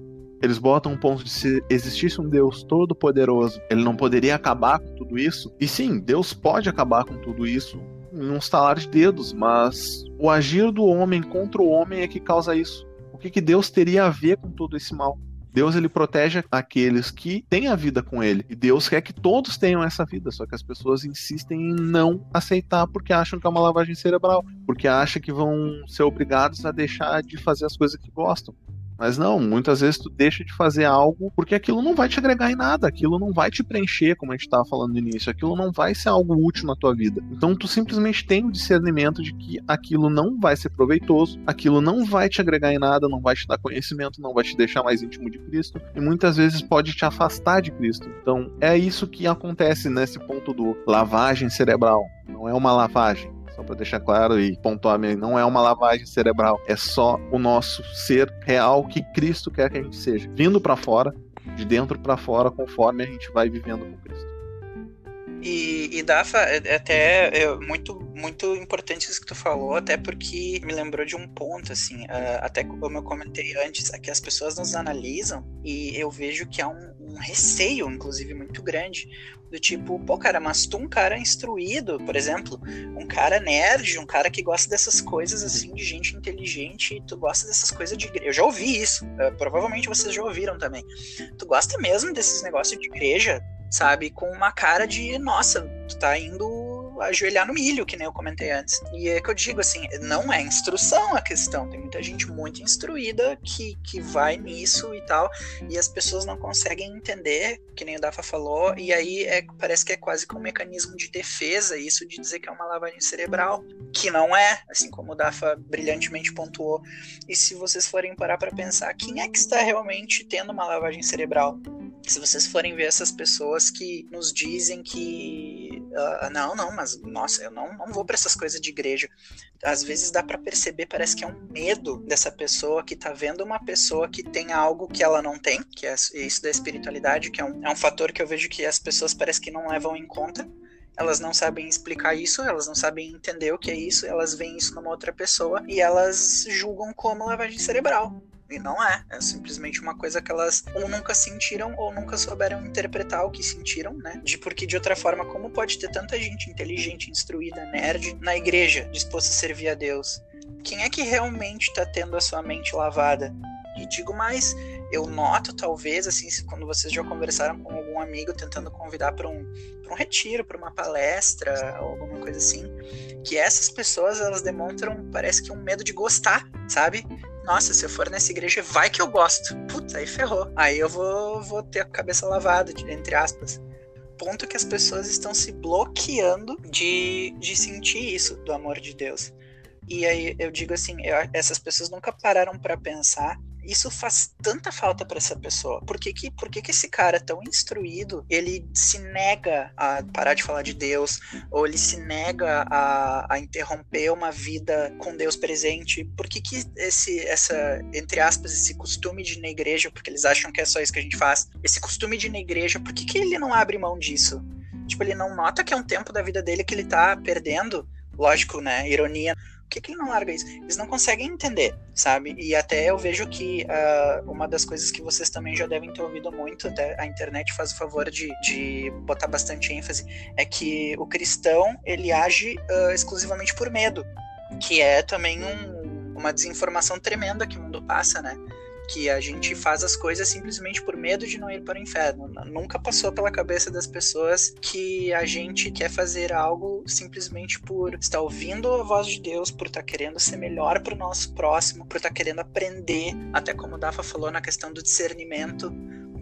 Eles botam um ponto de se existisse um Deus todo-poderoso, ele não poderia acabar com tudo isso. E sim, Deus pode acabar com tudo isso em um estalar de dedos, mas o agir do homem contra o homem é que causa isso. O que, que Deus teria a ver com todo esse mal? Deus ele protege aqueles que têm a vida com ele. E Deus quer que todos tenham essa vida, só que as pessoas insistem em não aceitar porque acham que é uma lavagem cerebral, porque acham que vão ser obrigados a deixar de fazer as coisas que gostam. Mas não, muitas vezes tu deixa de fazer algo porque aquilo não vai te agregar em nada, aquilo não vai te preencher, como a gente estava falando no início, aquilo não vai ser algo útil na tua vida. Então tu simplesmente tem o discernimento de que aquilo não vai ser proveitoso, aquilo não vai te agregar em nada, não vai te dar conhecimento, não vai te deixar mais íntimo de Cristo e muitas vezes pode te afastar de Cristo. Então é isso que acontece nesse ponto do lavagem cerebral. Não é uma lavagem, só para deixar claro e pontuar, não é uma lavagem cerebral, é só o nosso ser real que Cristo quer que a gente seja, vindo para fora, de dentro para fora, conforme a gente vai vivendo com Cristo. E, e Dafa, é, é até é muito, muito importante isso que tu falou, até porque me lembrou de um ponto, assim, uh, até como eu comentei antes, é que as pessoas nos analisam e eu vejo que há um, um, receio, inclusive, muito grande, do tipo, pô, cara, mas tu um cara instruído, por exemplo, um cara nerd, um cara que gosta dessas coisas, assim, de gente inteligente, tu gosta dessas coisas de igreja. Eu já ouvi isso, uh, provavelmente vocês já ouviram também. Tu gosta mesmo desses negócios de igreja? sabe? Com uma cara de, nossa, tu tá indo ajoelhar no milho, que nem eu comentei antes. E é que eu digo assim, não é instrução a questão. Tem muita gente muito instruída que, que vai nisso e tal, e as pessoas não conseguem entender, que nem o Dafa falou, e aí é, parece que é quase que um mecanismo de defesa isso de dizer que é uma lavagem cerebral, que não é, assim como o Dafa brilhantemente pontuou. E se vocês forem parar para pensar, quem é que está realmente tendo uma lavagem cerebral? Se vocês forem ver essas pessoas que nos dizem que uh, não, não, mas nossa, eu não, não vou para essas coisas de igreja. Às vezes dá para perceber, parece que é um medo dessa pessoa que tá vendo uma pessoa que tem algo que ela não tem, que é isso da espiritualidade, que é um, é um fator que eu vejo que as pessoas parece que não levam em conta elas não sabem explicar isso, elas não sabem entender o que é isso, elas veem isso numa outra pessoa e elas julgam como lavagem cerebral. E não é. É simplesmente uma coisa que elas ou nunca sentiram ou nunca souberam interpretar o que sentiram, né? De porque de outra forma, como pode ter tanta gente inteligente, instruída, nerd na igreja, disposta a servir a Deus? Quem é que realmente está tendo a sua mente lavada? E digo mais, eu noto talvez assim, quando vocês já conversaram com algum amigo tentando convidar para um, um retiro, para uma palestra, alguma coisa assim, que essas pessoas elas demonstram, parece que um medo de gostar, sabe? Nossa, se eu for nessa igreja, vai que eu gosto. Puta, aí ferrou. Aí eu vou, vou ter a cabeça lavada, entre aspas. Ponto que as pessoas estão se bloqueando de, de sentir isso do amor de Deus. E aí eu digo assim, eu, essas pessoas nunca pararam para pensar isso faz tanta falta para essa pessoa. Por que que, por que que esse cara tão instruído, ele se nega a parar de falar de Deus, ou ele se nega a, a interromper uma vida com Deus presente? Por que que esse, essa, entre aspas, esse costume de ir na igreja, porque eles acham que é só isso que a gente faz, esse costume de ir na igreja, por que que ele não abre mão disso? Tipo, ele não nota que é um tempo da vida dele que ele tá perdendo? Lógico, né? Ironia que, que ele não larga isso? Eles não conseguem entender, sabe? E até eu vejo que uh, uma das coisas que vocês também já devem ter ouvido muito, até a internet faz o favor de, de botar bastante ênfase, é que o cristão ele age uh, exclusivamente por medo, que é também um, uma desinformação tremenda que o mundo passa, né? Que a gente faz as coisas simplesmente por medo de não ir para o inferno. Nunca passou pela cabeça das pessoas que a gente quer fazer algo simplesmente por estar ouvindo a voz de Deus, por estar querendo ser melhor para o nosso próximo, por estar querendo aprender, até como o Dafa falou na questão do discernimento.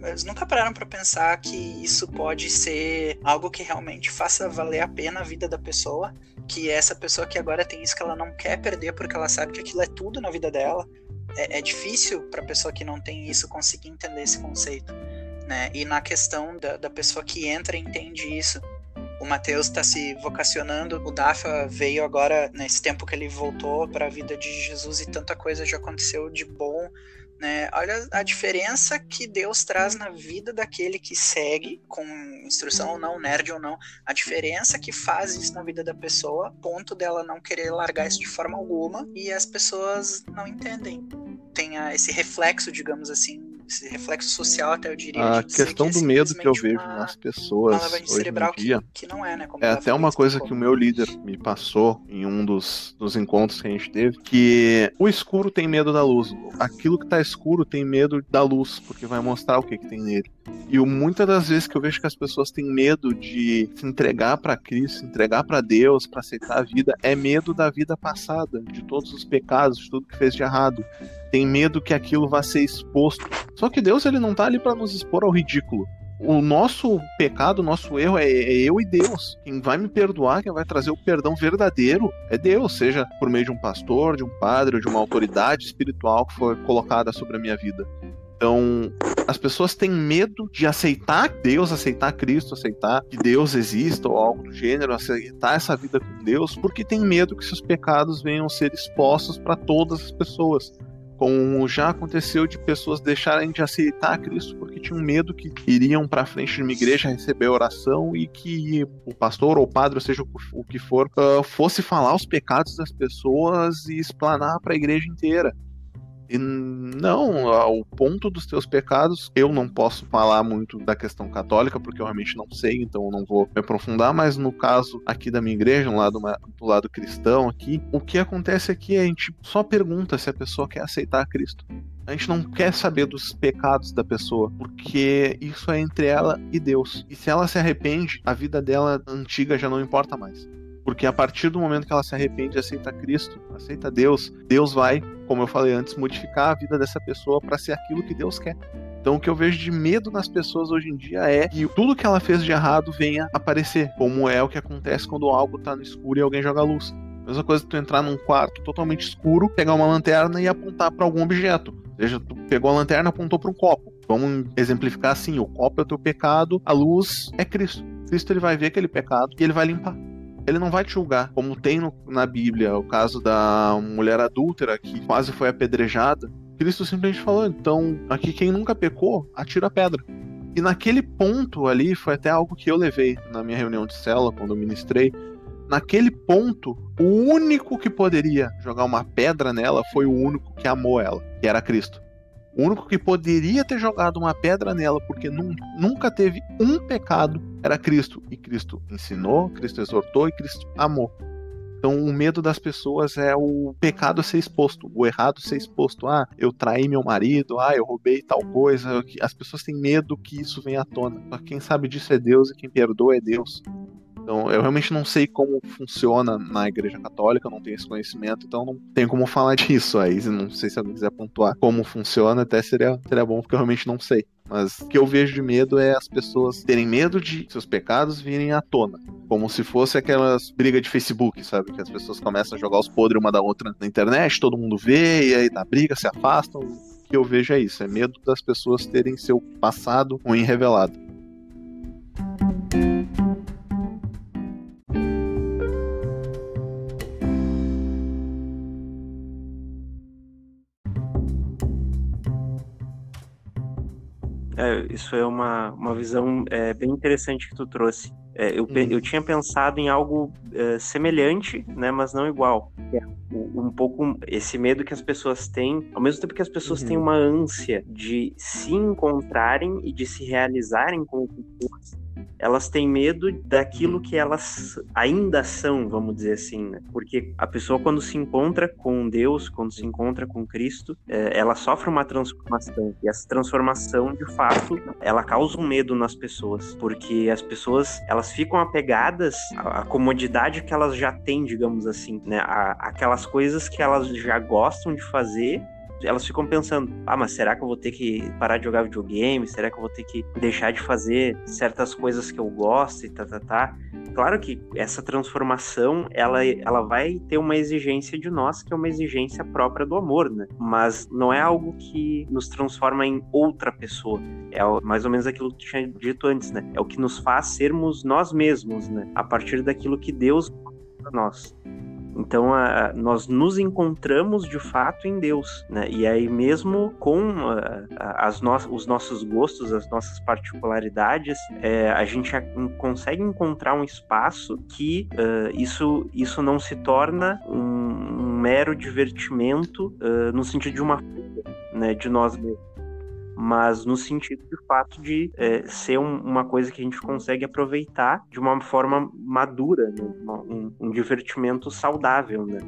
Eles nunca pararam para pensar que isso pode ser algo que realmente faça valer a pena a vida da pessoa, que essa pessoa que agora tem isso que ela não quer perder porque ela sabe que aquilo é tudo na vida dela, é, é difícil para a pessoa que não tem isso conseguir entender esse conceito. Né? E na questão da, da pessoa que entra e entende isso, o Mateus está se vocacionando, o Dafa veio agora, nesse tempo que ele voltou para a vida de Jesus e tanta coisa já aconteceu de bom, né? Olha a diferença que Deus traz na vida daquele que segue, com instrução ou não, nerd ou não, a diferença que faz isso na vida da pessoa, ponto dela não querer largar isso de forma alguma, e as pessoas não entendem. Tem esse reflexo, digamos assim, esse reflexo social até eu diria. A questão que é do medo que eu vejo uma, nas pessoas hoje em dia que, que não é, né? é até uma coisa que o meu líder me passou em um dos, dos encontros que a gente teve, que o escuro tem medo da luz. Aquilo que tá escuro tem medo da luz, porque vai mostrar o que, que tem nele. E muitas das vezes que eu vejo que as pessoas têm medo de se entregar para Cristo, se entregar para Deus, para aceitar a vida, é medo da vida passada, de todos os pecados, de tudo que fez de errado. Tem medo que aquilo vá ser exposto. Só que Deus ele não tá ali para nos expor ao ridículo. O nosso pecado, o nosso erro é, é, eu e Deus. Quem vai me perdoar, quem vai trazer o perdão verdadeiro é Deus, seja por meio de um pastor, de um padre de uma autoridade espiritual que foi colocada sobre a minha vida. Então, as pessoas têm medo de aceitar Deus, aceitar Cristo, aceitar que Deus exista ou algo do gênero, aceitar essa vida com Deus, porque tem medo que seus pecados venham ser expostos para todas as pessoas. Como já aconteceu de pessoas deixarem de aceitar Cristo porque tinham medo que iriam para frente de uma igreja receber oração e que o pastor ou o padre, ou seja o que for, uh, fosse falar os pecados das pessoas e explanar para a igreja inteira. E não, ao ponto dos teus pecados, eu não posso falar muito da questão católica, porque eu realmente não sei, então eu não vou me aprofundar, mas no caso aqui da minha igreja, lado, do lado cristão aqui, o que acontece aqui é a gente só pergunta se a pessoa quer aceitar Cristo. A gente não quer saber dos pecados da pessoa, porque isso é entre ela e Deus. E se ela se arrepende, a vida dela antiga já não importa mais. Porque a partir do momento que ela se arrepende e aceita Cristo, aceita Deus, Deus vai, como eu falei antes, modificar a vida dessa pessoa para ser aquilo que Deus quer. Então o que eu vejo de medo nas pessoas hoje em dia é que tudo que ela fez de errado venha aparecer, como é o que acontece quando algo tá no escuro e alguém joga luz. Mesma coisa que tu entrar num quarto totalmente escuro, pegar uma lanterna e apontar para algum objeto. Ou seja, tu pegou a lanterna apontou para um copo. Vamos exemplificar assim: o copo é o teu pecado, a luz é Cristo. Cristo ele vai ver aquele pecado e ele vai limpar ele não vai te julgar, como tem no, na Bíblia o caso da mulher adúltera que quase foi apedrejada. Cristo simplesmente falou: então, aqui quem nunca pecou, atira a pedra. E naquele ponto ali, foi até algo que eu levei na minha reunião de célula, quando eu ministrei. Naquele ponto, o único que poderia jogar uma pedra nela foi o único que amou ela, que era Cristo. O único que poderia ter jogado uma pedra nela, porque nunca teve um pecado, era Cristo. E Cristo ensinou, Cristo exortou e Cristo amou. Então, o medo das pessoas é o pecado ser exposto, o errado ser exposto. Ah, eu traí meu marido, ah, eu roubei tal coisa. As pessoas têm medo que isso venha à tona. Só quem sabe disso é Deus e quem perdoa é Deus. Então, eu realmente não sei como funciona na Igreja Católica, não tenho esse conhecimento, então não tenho como falar disso. Aí, não sei se alguém quiser pontuar como funciona, até seria, seria bom, porque eu realmente não sei. Mas o que eu vejo de medo é as pessoas terem medo de seus pecados virem à tona. Como se fosse aquelas brigas de Facebook, sabe? Que as pessoas começam a jogar os podres uma da outra na internet, todo mundo vê, e aí dá briga, se afastam. O que eu vejo é isso: é medo das pessoas terem seu passado ruim revelado. Isso é uma, uma visão é, bem interessante que tu trouxe. É, eu, uhum. eu tinha pensado em algo é, semelhante, né, mas não igual. É, um pouco esse medo que as pessoas têm, ao mesmo tempo que as pessoas uhum. têm uma ânsia de se encontrarem e de se realizarem como pessoas, elas têm medo daquilo que elas ainda são, vamos dizer assim, né? Porque a pessoa, quando se encontra com Deus, quando se encontra com Cristo, é, ela sofre uma transformação. E essa transformação, de fato, ela causa um medo nas pessoas. Porque as pessoas, elas ficam apegadas à comodidade que elas já têm, digamos assim, né? aquelas coisas que elas já gostam de fazer elas ficam pensando: ah, mas será que eu vou ter que parar de jogar videogame? Será que eu vou ter que deixar de fazer certas coisas que eu gosto e tá, tá, tá? Claro que essa transformação ela, ela vai ter uma exigência de nós, que é uma exigência própria do amor, né? Mas não é algo que nos transforma em outra pessoa. É mais ou menos aquilo que tu tinha dito antes, né? É o que nos faz sermos nós mesmos, né? A partir daquilo que Deus para nós. Então, a, nós nos encontramos de fato em Deus, né? E aí, mesmo com a, as no os nossos gostos, as nossas particularidades, é, a gente consegue encontrar um espaço que uh, isso, isso não se torna um, um mero divertimento uh, no sentido de uma né, de nós mesmos mas no sentido de fato de é, ser um, uma coisa que a gente consegue aproveitar de uma forma madura, né? um, um divertimento saudável, né?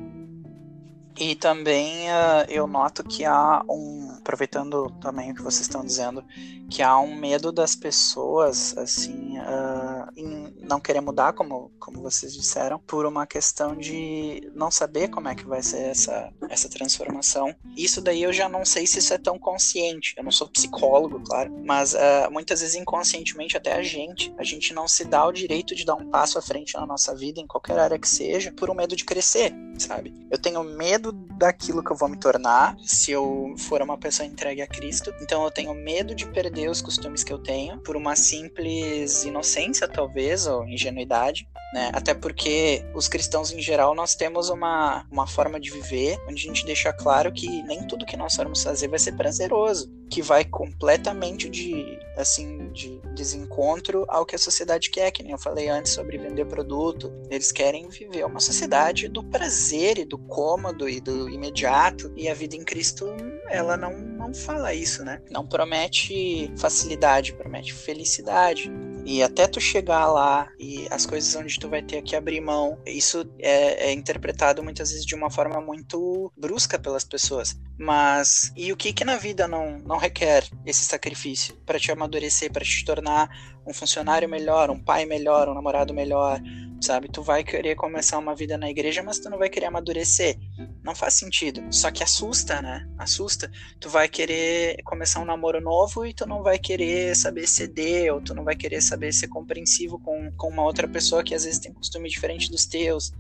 E também uh, eu noto que há um, aproveitando também o que vocês estão dizendo, que há um medo das pessoas, assim, uh, em não querer mudar, como, como vocês disseram, por uma questão de não saber como é que vai ser essa, essa transformação. Isso daí eu já não sei se isso é tão consciente. Eu não sou psicólogo, claro, mas uh, muitas vezes inconscientemente até a gente, a gente não se dá o direito de dar um passo à frente na nossa vida, em qualquer área que seja, por um medo de crescer, sabe? Eu tenho medo daquilo que eu vou me tornar se eu for uma pessoa entregue a Cristo. Então eu tenho medo de perder os costumes que eu tenho por uma simples inocência, talvez, ou ingenuidade, né? Até porque os cristãos em geral nós temos uma, uma forma de viver onde a gente deixa claro que nem tudo que nós formos fazer vai ser prazeroso, que vai completamente de assim de desencontro ao que a sociedade quer, que nem eu falei antes sobre vender produto. Eles querem viver uma sociedade do prazer e do cômodo e do imediato, e a vida em Cristo, ela não, não fala isso, né? Não promete facilidade, promete felicidade. E até tu chegar lá e as coisas onde tu vai ter que abrir mão, isso é, é interpretado muitas vezes de uma forma muito brusca pelas pessoas. Mas e o que que na vida não, não requer esse sacrifício para te amadurecer, para te tornar um funcionário melhor, um pai melhor, um namorado melhor, sabe? Tu vai querer começar uma vida na igreja, mas tu não vai querer amadurecer. Não faz sentido. Só que assusta, né? Assusta. Tu vai querer começar um namoro novo e tu não vai querer saber ceder, ou tu não vai querer saber ser compreensivo com, com uma outra pessoa que às vezes tem costume diferente dos teus.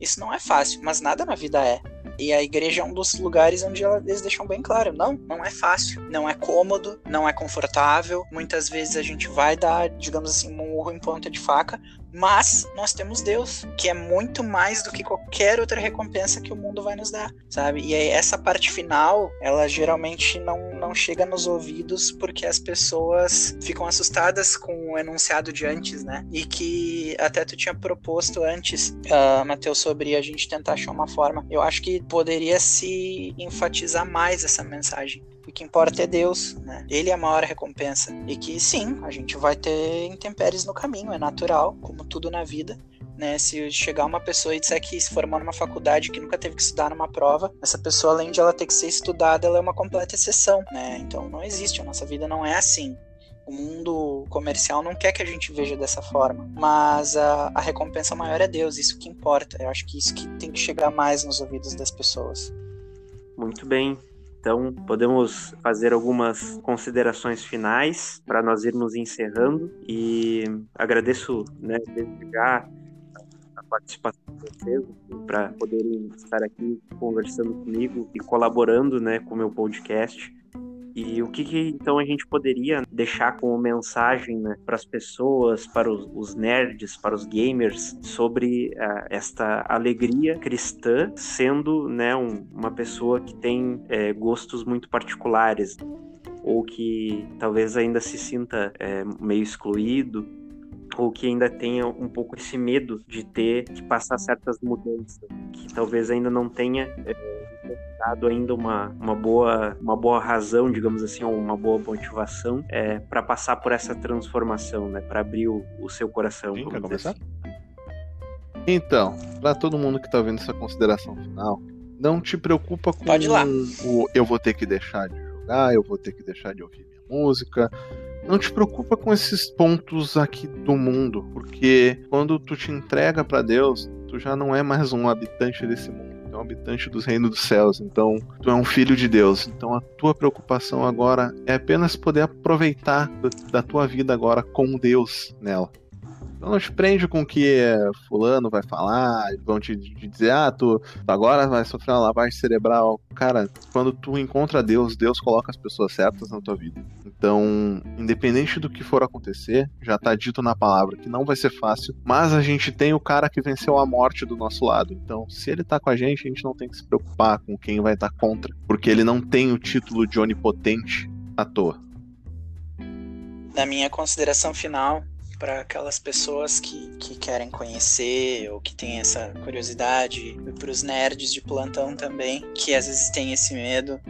Isso não é fácil, mas nada na vida é. E a igreja é um dos lugares onde eles deixam bem claro: não, não é fácil, não é cômodo, não é confortável. Muitas vezes a gente vai dar, digamos assim, um murro em ponta de faca, mas nós temos Deus, que é muito mais do que qualquer outra recompensa que o mundo vai nos dar, sabe? E aí, essa parte final, ela geralmente não, não chega nos ouvidos porque as pessoas ficam assustadas com o enunciado de antes, né? E que até tu tinha proposto antes, uh, Matheus, sobre a gente tentar achar uma forma. Eu acho que poderia se enfatizar mais essa mensagem o que importa é Deus, né? Ele é a maior recompensa. E que sim, a gente vai ter intempéries no caminho, é natural, como tudo na vida. Né, se chegar uma pessoa e disser que se formou numa faculdade que nunca teve que estudar numa prova, essa pessoa, além de ela ter que ser estudada, ela é uma completa exceção, né? Então não existe, a nossa vida não é assim. O mundo comercial não quer que a gente veja dessa forma, mas a, a recompensa maior é Deus, isso que importa. Eu acho que isso que tem que chegar mais nos ouvidos das pessoas. Muito bem. Então, podemos fazer algumas considerações finais para nós irmos encerrando e agradeço, né, desde já a participação de vocês para poderem estar aqui conversando comigo e colaborando, né, com o meu podcast. E o que, que, então a gente poderia deixar como mensagem né, para as pessoas, para os, os, nerds, para os gamers, sobre uh, esta alegria cristã, sendo né, um, uma pessoa que tem é, gostos muito particulares, ou que talvez ainda se sinta é, meio excluído, ou que ainda tenha um pouco esse medo de ter que passar certas mudanças, que talvez ainda não tenha. É, dado ainda uma, uma, boa, uma boa razão, digamos assim, ou uma boa motivação é, para passar por essa transformação, né? Para abrir o, o, seu coração. Sim, quer começar? Assim. Então, para todo mundo que está vendo essa consideração final, não te preocupa com o eu vou ter que deixar de jogar, eu vou ter que deixar de ouvir minha música. Não te preocupa com esses pontos aqui do mundo, porque quando tu te entrega para Deus, tu já não é mais um habitante desse mundo é um habitante dos reinos dos céus, então tu é um filho de Deus. Então a tua preocupação agora é apenas poder aproveitar da tua vida agora com Deus nela. Então não te prende com o que fulano vai falar, vão te, te dizer, ah, tu, tu, agora vai sofrer uma lavagem cerebral. Cara, quando tu encontra Deus, Deus coloca as pessoas certas na tua vida. Então, independente do que for acontecer, já tá dito na palavra que não vai ser fácil, mas a gente tem o cara que venceu a morte do nosso lado. Então, se ele tá com a gente, a gente não tem que se preocupar com quem vai estar tá contra, porque ele não tem o título de onipotente à toa. Na minha consideração final, para aquelas pessoas que, que querem conhecer ou que têm essa curiosidade, e para os nerds de plantão também, que às vezes têm esse medo.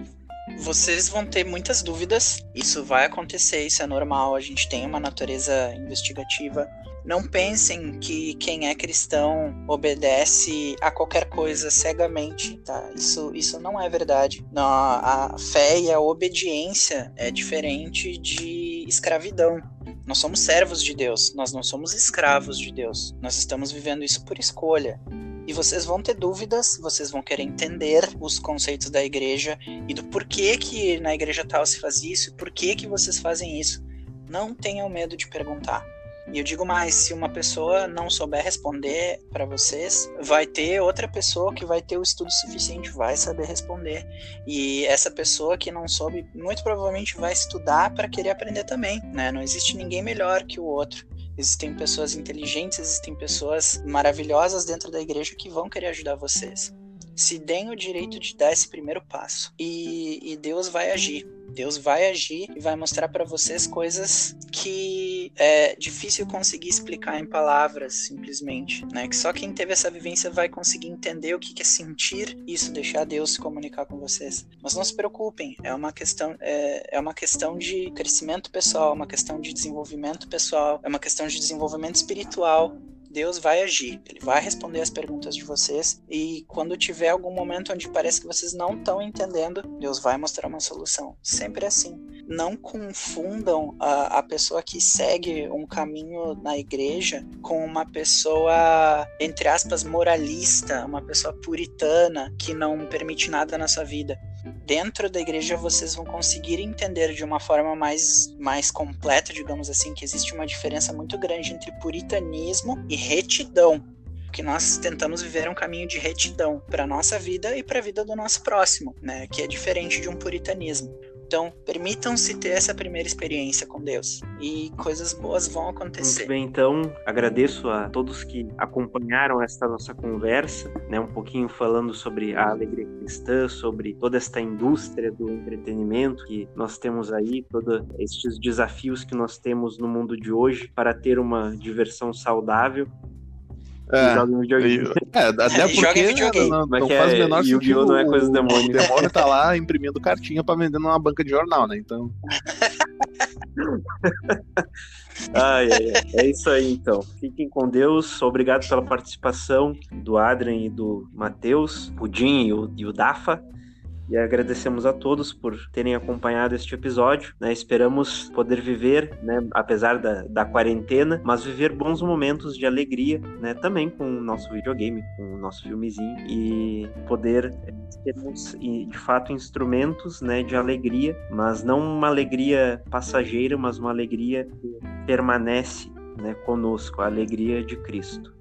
vocês vão ter muitas dúvidas. Isso vai acontecer, isso é normal. A gente tem uma natureza investigativa. Não pensem que quem é cristão obedece a qualquer coisa cegamente, tá? Isso, isso não é verdade. A fé e a obediência é diferente de escravidão. Nós somos servos de Deus, nós não somos escravos de Deus. Nós estamos vivendo isso por escolha. E vocês vão ter dúvidas, vocês vão querer entender os conceitos da igreja e do porquê que na igreja tal se faz isso, por que que vocês fazem isso. Não tenham medo de perguntar. E eu digo mais, se uma pessoa não souber responder para vocês, vai ter outra pessoa que vai ter o estudo suficiente, vai saber responder. E essa pessoa que não soube, muito provavelmente vai estudar para querer aprender também, né? Não existe ninguém melhor que o outro. Existem pessoas inteligentes, existem pessoas maravilhosas dentro da igreja que vão querer ajudar vocês. Se deem o direito de dar esse primeiro passo. E, e Deus vai agir. Deus vai agir e vai mostrar para vocês coisas que é difícil conseguir explicar em palavras, simplesmente, né? Que só quem teve essa vivência vai conseguir entender o que é sentir isso, deixar Deus se comunicar com vocês. Mas não se preocupem, é uma questão é, é uma questão de crescimento pessoal, uma questão de desenvolvimento pessoal, é uma questão de desenvolvimento espiritual. Deus vai agir, ele vai responder as perguntas de vocês e quando tiver algum momento onde parece que vocês não estão entendendo, Deus vai mostrar uma solução. Sempre assim. Não confundam a, a pessoa que segue um caminho na igreja com uma pessoa, entre aspas, moralista, uma pessoa puritana que não permite nada na sua vida dentro da igreja vocês vão conseguir entender de uma forma mais, mais completa, digamos assim, que existe uma diferença muito grande entre puritanismo e retidão. Que nós tentamos viver um caminho de retidão para nossa vida e para a vida do nosso próximo, né? Que é diferente de um puritanismo. Então, permitam-se ter essa primeira experiência com Deus e coisas boas vão acontecer. Muito bem, então, agradeço a todos que acompanharam esta nossa conversa, né, um pouquinho falando sobre a alegria cristã, sobre toda esta indústria do entretenimento que nós temos aí, todos estes desafios que nós temos no mundo de hoje para ter uma diversão saudável é, joga videogame. É, até porque videogame. não, não faz o menor sentido. não é coisa do demônio. O demônio tá lá imprimindo cartinha pra vender numa banca de jornal, né? Então. ai, ai, ai, é isso aí então. Fiquem com Deus. Obrigado pela participação do Adrian e do Matheus, Pudim e o, e o Dafa. E agradecemos a todos por terem acompanhado este episódio. Né? Esperamos poder viver, né, apesar da, da quarentena, mas viver bons momentos de alegria né, também com o nosso videogame, com o nosso filmezinho e poder termos de fato instrumentos né, de alegria, mas não uma alegria passageira, mas uma alegria que permanece né, conosco, a alegria de Cristo.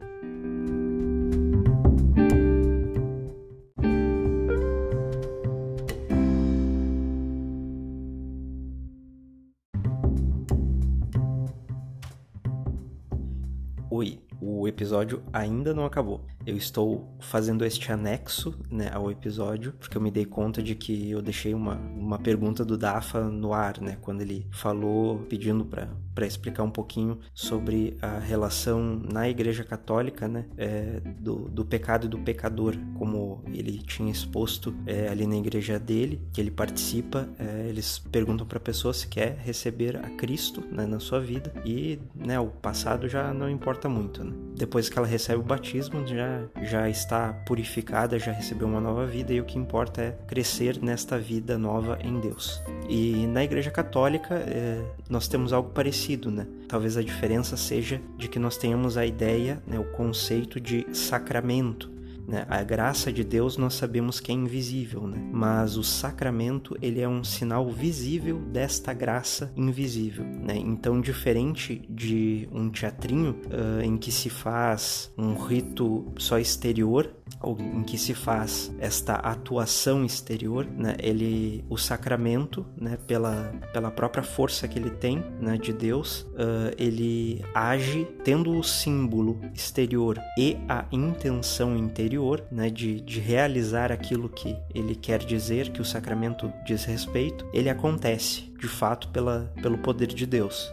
Episódio ainda não acabou. Eu estou fazendo este anexo né, ao episódio, porque eu me dei conta de que eu deixei uma, uma pergunta do Dafa no ar, né? Quando ele falou, pedindo para explicar um pouquinho sobre a relação na Igreja Católica, né? É, do, do pecado e do pecador, como ele tinha exposto é, ali na igreja dele, que ele participa. É, eles perguntam para a pessoa se quer receber a Cristo né, na sua vida e né, o passado já não importa muito. Né? Depois que ela recebe o batismo, já já, está purificada, já recebeu uma nova vida e o que importa é crescer nesta vida nova em Deus. E na Igreja Católica é, nós temos algo parecido, né? Talvez a diferença seja de que nós tenhamos a ideia, né, o conceito de sacramento, né? A graça de Deus nós sabemos que é invisível, né? mas o sacramento ele é um sinal visível desta graça invisível. Né? Então, diferente de um teatrinho uh, em que se faz um rito só exterior, em que se faz esta atuação exterior, né? Ele, o sacramento, né? Pela, pela própria força que ele tem, né? De Deus, uh, ele age tendo o símbolo exterior e a intenção interior, né? De, de realizar aquilo que ele quer dizer, que o sacramento diz respeito, ele acontece de fato pela, pelo poder de Deus.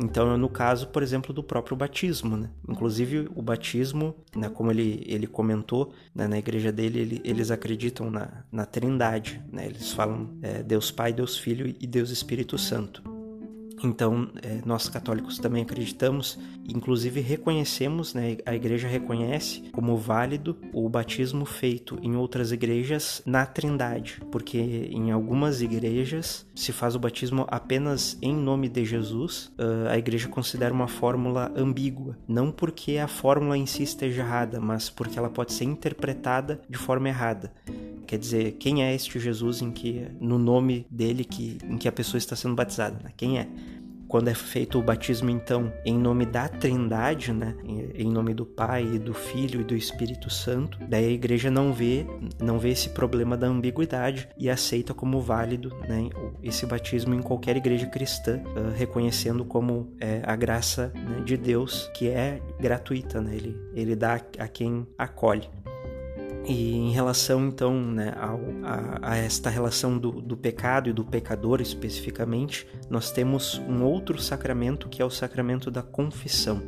Então, no caso, por exemplo, do próprio batismo, né? Inclusive, o batismo, né, como ele, ele comentou, né, na igreja dele, ele, eles acreditam na, na trindade, né? Eles falam é, Deus Pai, Deus Filho e Deus Espírito Santo. Então, é, nós católicos também acreditamos, inclusive reconhecemos, né, a igreja reconhece como válido o batismo feito em outras igrejas na Trindade, porque em algumas igrejas se faz o batismo apenas em nome de Jesus, a igreja considera uma fórmula ambígua, não porque a fórmula em si esteja errada, mas porque ela pode ser interpretada de forma errada. Quer dizer, quem é este Jesus em que no nome dele que em que a pessoa está sendo batizada? Né? Quem é? Quando é feito o batismo, então, em nome da Trindade, né? Em nome do Pai, do Filho e do Espírito Santo, daí a igreja não vê, não vê esse problema da ambiguidade e aceita como válido, né? Esse batismo em qualquer igreja cristã, uh, reconhecendo como é, a graça né, de Deus, que é gratuita, né? Ele, ele dá a quem acolhe. E em relação, então, né, ao, a, a, esta relação do, do pecado e do pecador especificamente, nós temos um outro sacramento que é o sacramento da confissão.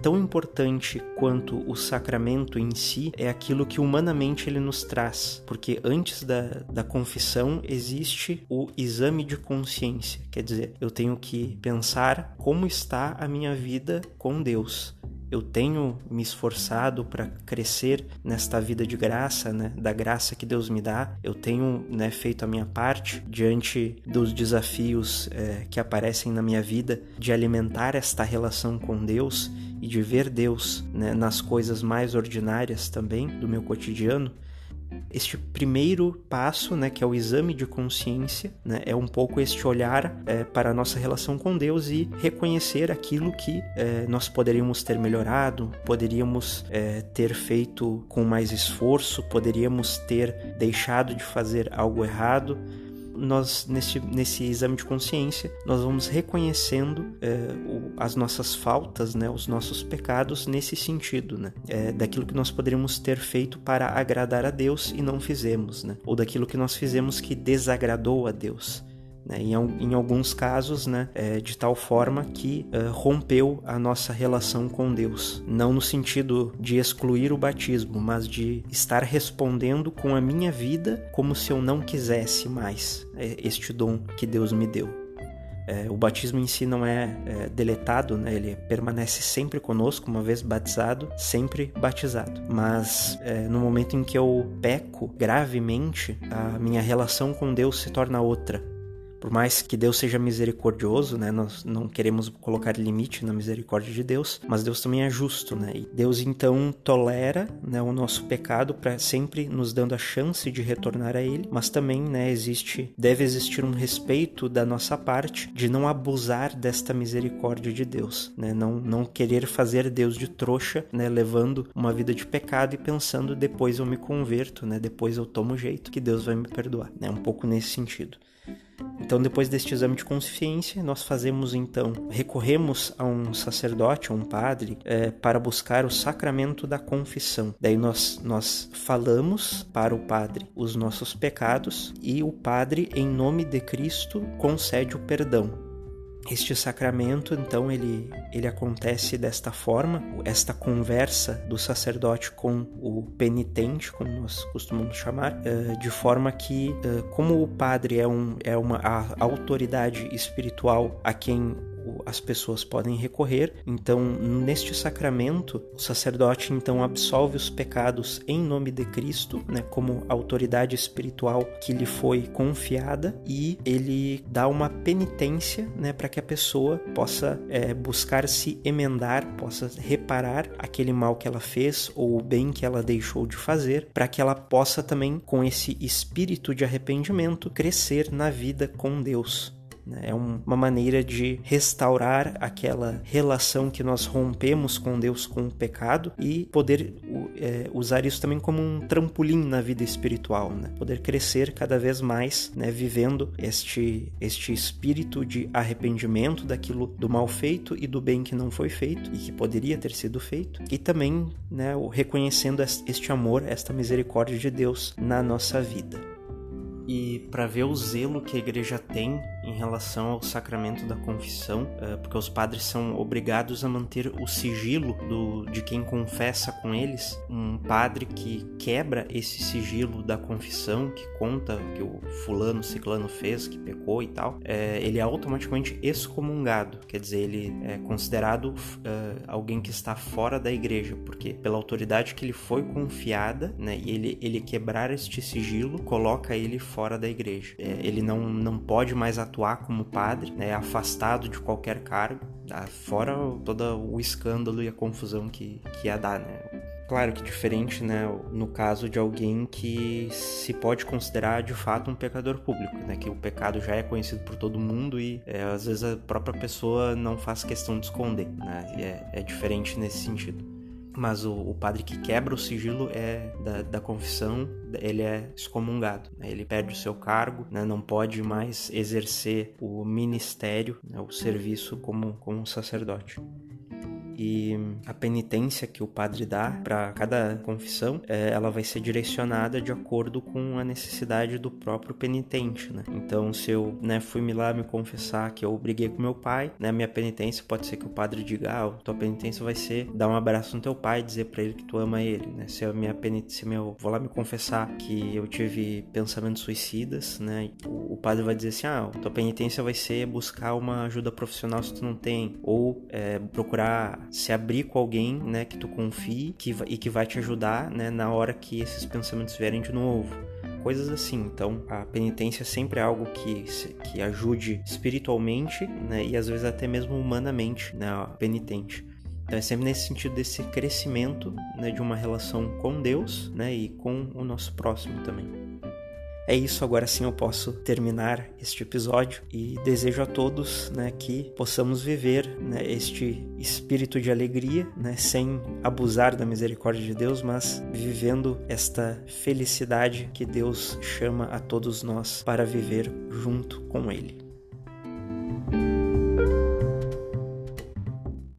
Tão importante quanto o sacramento em si é aquilo que humanamente ele nos traz, porque antes da, da confissão existe o exame de consciência, quer dizer, eu tenho que pensar como está a minha vida com Deus eu tenho me esforçado para crescer nesta vida de graça, né, da graça que Deus me dá. Eu tenho né, feito a minha parte diante dos desafios é, que aparecem na minha vida de alimentar esta relação com Deus e de ver Deus né, nas coisas mais ordinárias também do meu cotidiano este primeiro passo, né, que é o exame de consciência, né, é um pouco este olhar é, para a nossa relação com Deus e reconhecer aquilo que é, nós poderíamos ter melhorado, poderíamos é, ter feito com mais esforço, poderíamos ter deixado de fazer algo errado, nós nesse, nesse exame de consciência nós vamos reconhecendo é, o, as nossas faltas, né, os nossos pecados nesse sentido, né, é, daquilo que nós poderíamos ter feito para agradar a Deus e não fizemos, né, ou daquilo que nós fizemos que desagradou a Deus. Né, em, em, alguns casos, né, é, de tal forma que é, rompeu a nossa relação com Deus. Não no sentido de excluir o batismo, mas de estar respondendo com a minha vida como se eu não quisesse mais é, este dom que Deus me deu. É, o batismo em si não é, é, deletado, né? ele permanece sempre conosco, uma vez batizado, sempre batizado. Mas é, no momento em que eu peco gravemente, a minha relação com Deus se torna outra. Por mais que Deus seja misericordioso, né? Nós não queremos colocar limite na misericórdia de Deus, mas Deus também é justo, né? E Deus então tolera, né, o nosso pecado para sempre nos dando a chance de retornar a ele, mas também, né, existe deve existir um respeito da nossa parte de não abusar desta misericórdia de Deus, né? Não não querer fazer Deus de trouxa, né, levando uma vida de pecado e pensando depois eu me converto, né? Depois eu tomo jeito que Deus vai me perdoar, né? Um pouco nesse sentido. Então, depois deste exame de consciência, nós fazemos então, recorremos a um sacerdote, a um padre, é, para buscar o sacramento da confissão. Daí nós, nós falamos para o padre os nossos pecados e o padre, em nome de Cristo, concede o perdão. Este sacramento, então, ele, ele acontece desta forma, esta conversa do sacerdote com o penitente, como nós costumamos chamar, eh, de forma que, eh, como o padre é, um, é uma autoridade espiritual a quem as pessoas podem recorrer. Então, neste sacramento, o sacerdote então absolve os pecados em nome de Cristo, né, como autoridade espiritual que lhe foi confiada, e ele dá uma penitência, né, para que a pessoa possa é, buscar se emendar, possa reparar aquele mal que ela fez ou o bem que ela deixou de fazer, para que ela possa também, com esse espírito de arrependimento, crescer na vida com Deus. Né? É uma maneira de restaurar aquela relação que nós rompemos com Deus com o pecado e poder é, usar isso também como um trampolim na vida espiritual, né? poder crescer cada vez mais, né? vivendo este, este espírito de arrependimento daquilo do mal feito e do bem que não foi feito e que poderia ter sido feito, e também né, reconhecendo este amor, esta misericórdia de Deus na nossa vida. E para ver o zelo que a igreja tem em relação ao sacramento da confissão, uh, porque os padres são obrigados a manter o sigilo do, de quem confessa com eles. Um padre que quebra esse sigilo da confissão, que conta que o fulano, ciclano fez, que pecou e tal, é, ele é automaticamente excomungado, quer dizer, ele é considerado uh, alguém que está fora da igreja, porque pela autoridade que ele foi confiada, né, e ele, ele quebrar este sigilo, coloca ele fora da igreja. É, ele não, não pode mais atuar como padre, né, afastado de qualquer cargo, tá? fora todo o escândalo e a confusão que, que ia dar, né? Claro que diferente, né, no caso de alguém que se pode considerar de fato um pecador público, né, que o pecado já é conhecido por todo mundo e é, às vezes a própria pessoa não faz questão de esconder, né, é, é diferente nesse sentido. Mas o, o, padre que quebra o sigilo é da, da confissão, ele é excomungado, né? ele perde o seu cargo, né? não pode mais exercer o ministério, né? o serviço como, como sacerdote e a penitência que o padre dá para cada confissão, é, ela vai ser direcionada de acordo com a necessidade do próprio penitente, né? Então, se eu né, fui me lá me confessar que eu briguei com meu pai, né, minha penitência pode ser que o padre diga, ah, tua penitência vai ser dar um abraço no teu pai e dizer para ele que tu ama ele, né? Se a minha penitência, meu, vou lá me confessar que eu tive pensamentos suicidas, né? O, o padre vai dizer assim, ah, tua penitência vai ser buscar uma ajuda profissional se tu não tem, ou é, procurar se abrir com alguém, né, que tu confie que, e que vai te ajudar, né, na hora que esses pensamentos vierem de novo. Coisas assim. Então, a penitência sempre é algo que, que ajude espiritualmente, né, e às vezes até mesmo humanamente, né, a penitente. Então é sempre nesse sentido desse crescimento né, de uma relação com Deus né, e com o nosso próximo também. É isso, agora sim eu posso terminar este episódio e desejo a todos né, que possamos viver né, este espírito de alegria, né, sem abusar da misericórdia de Deus, mas vivendo esta felicidade que Deus chama a todos nós para viver junto com Ele.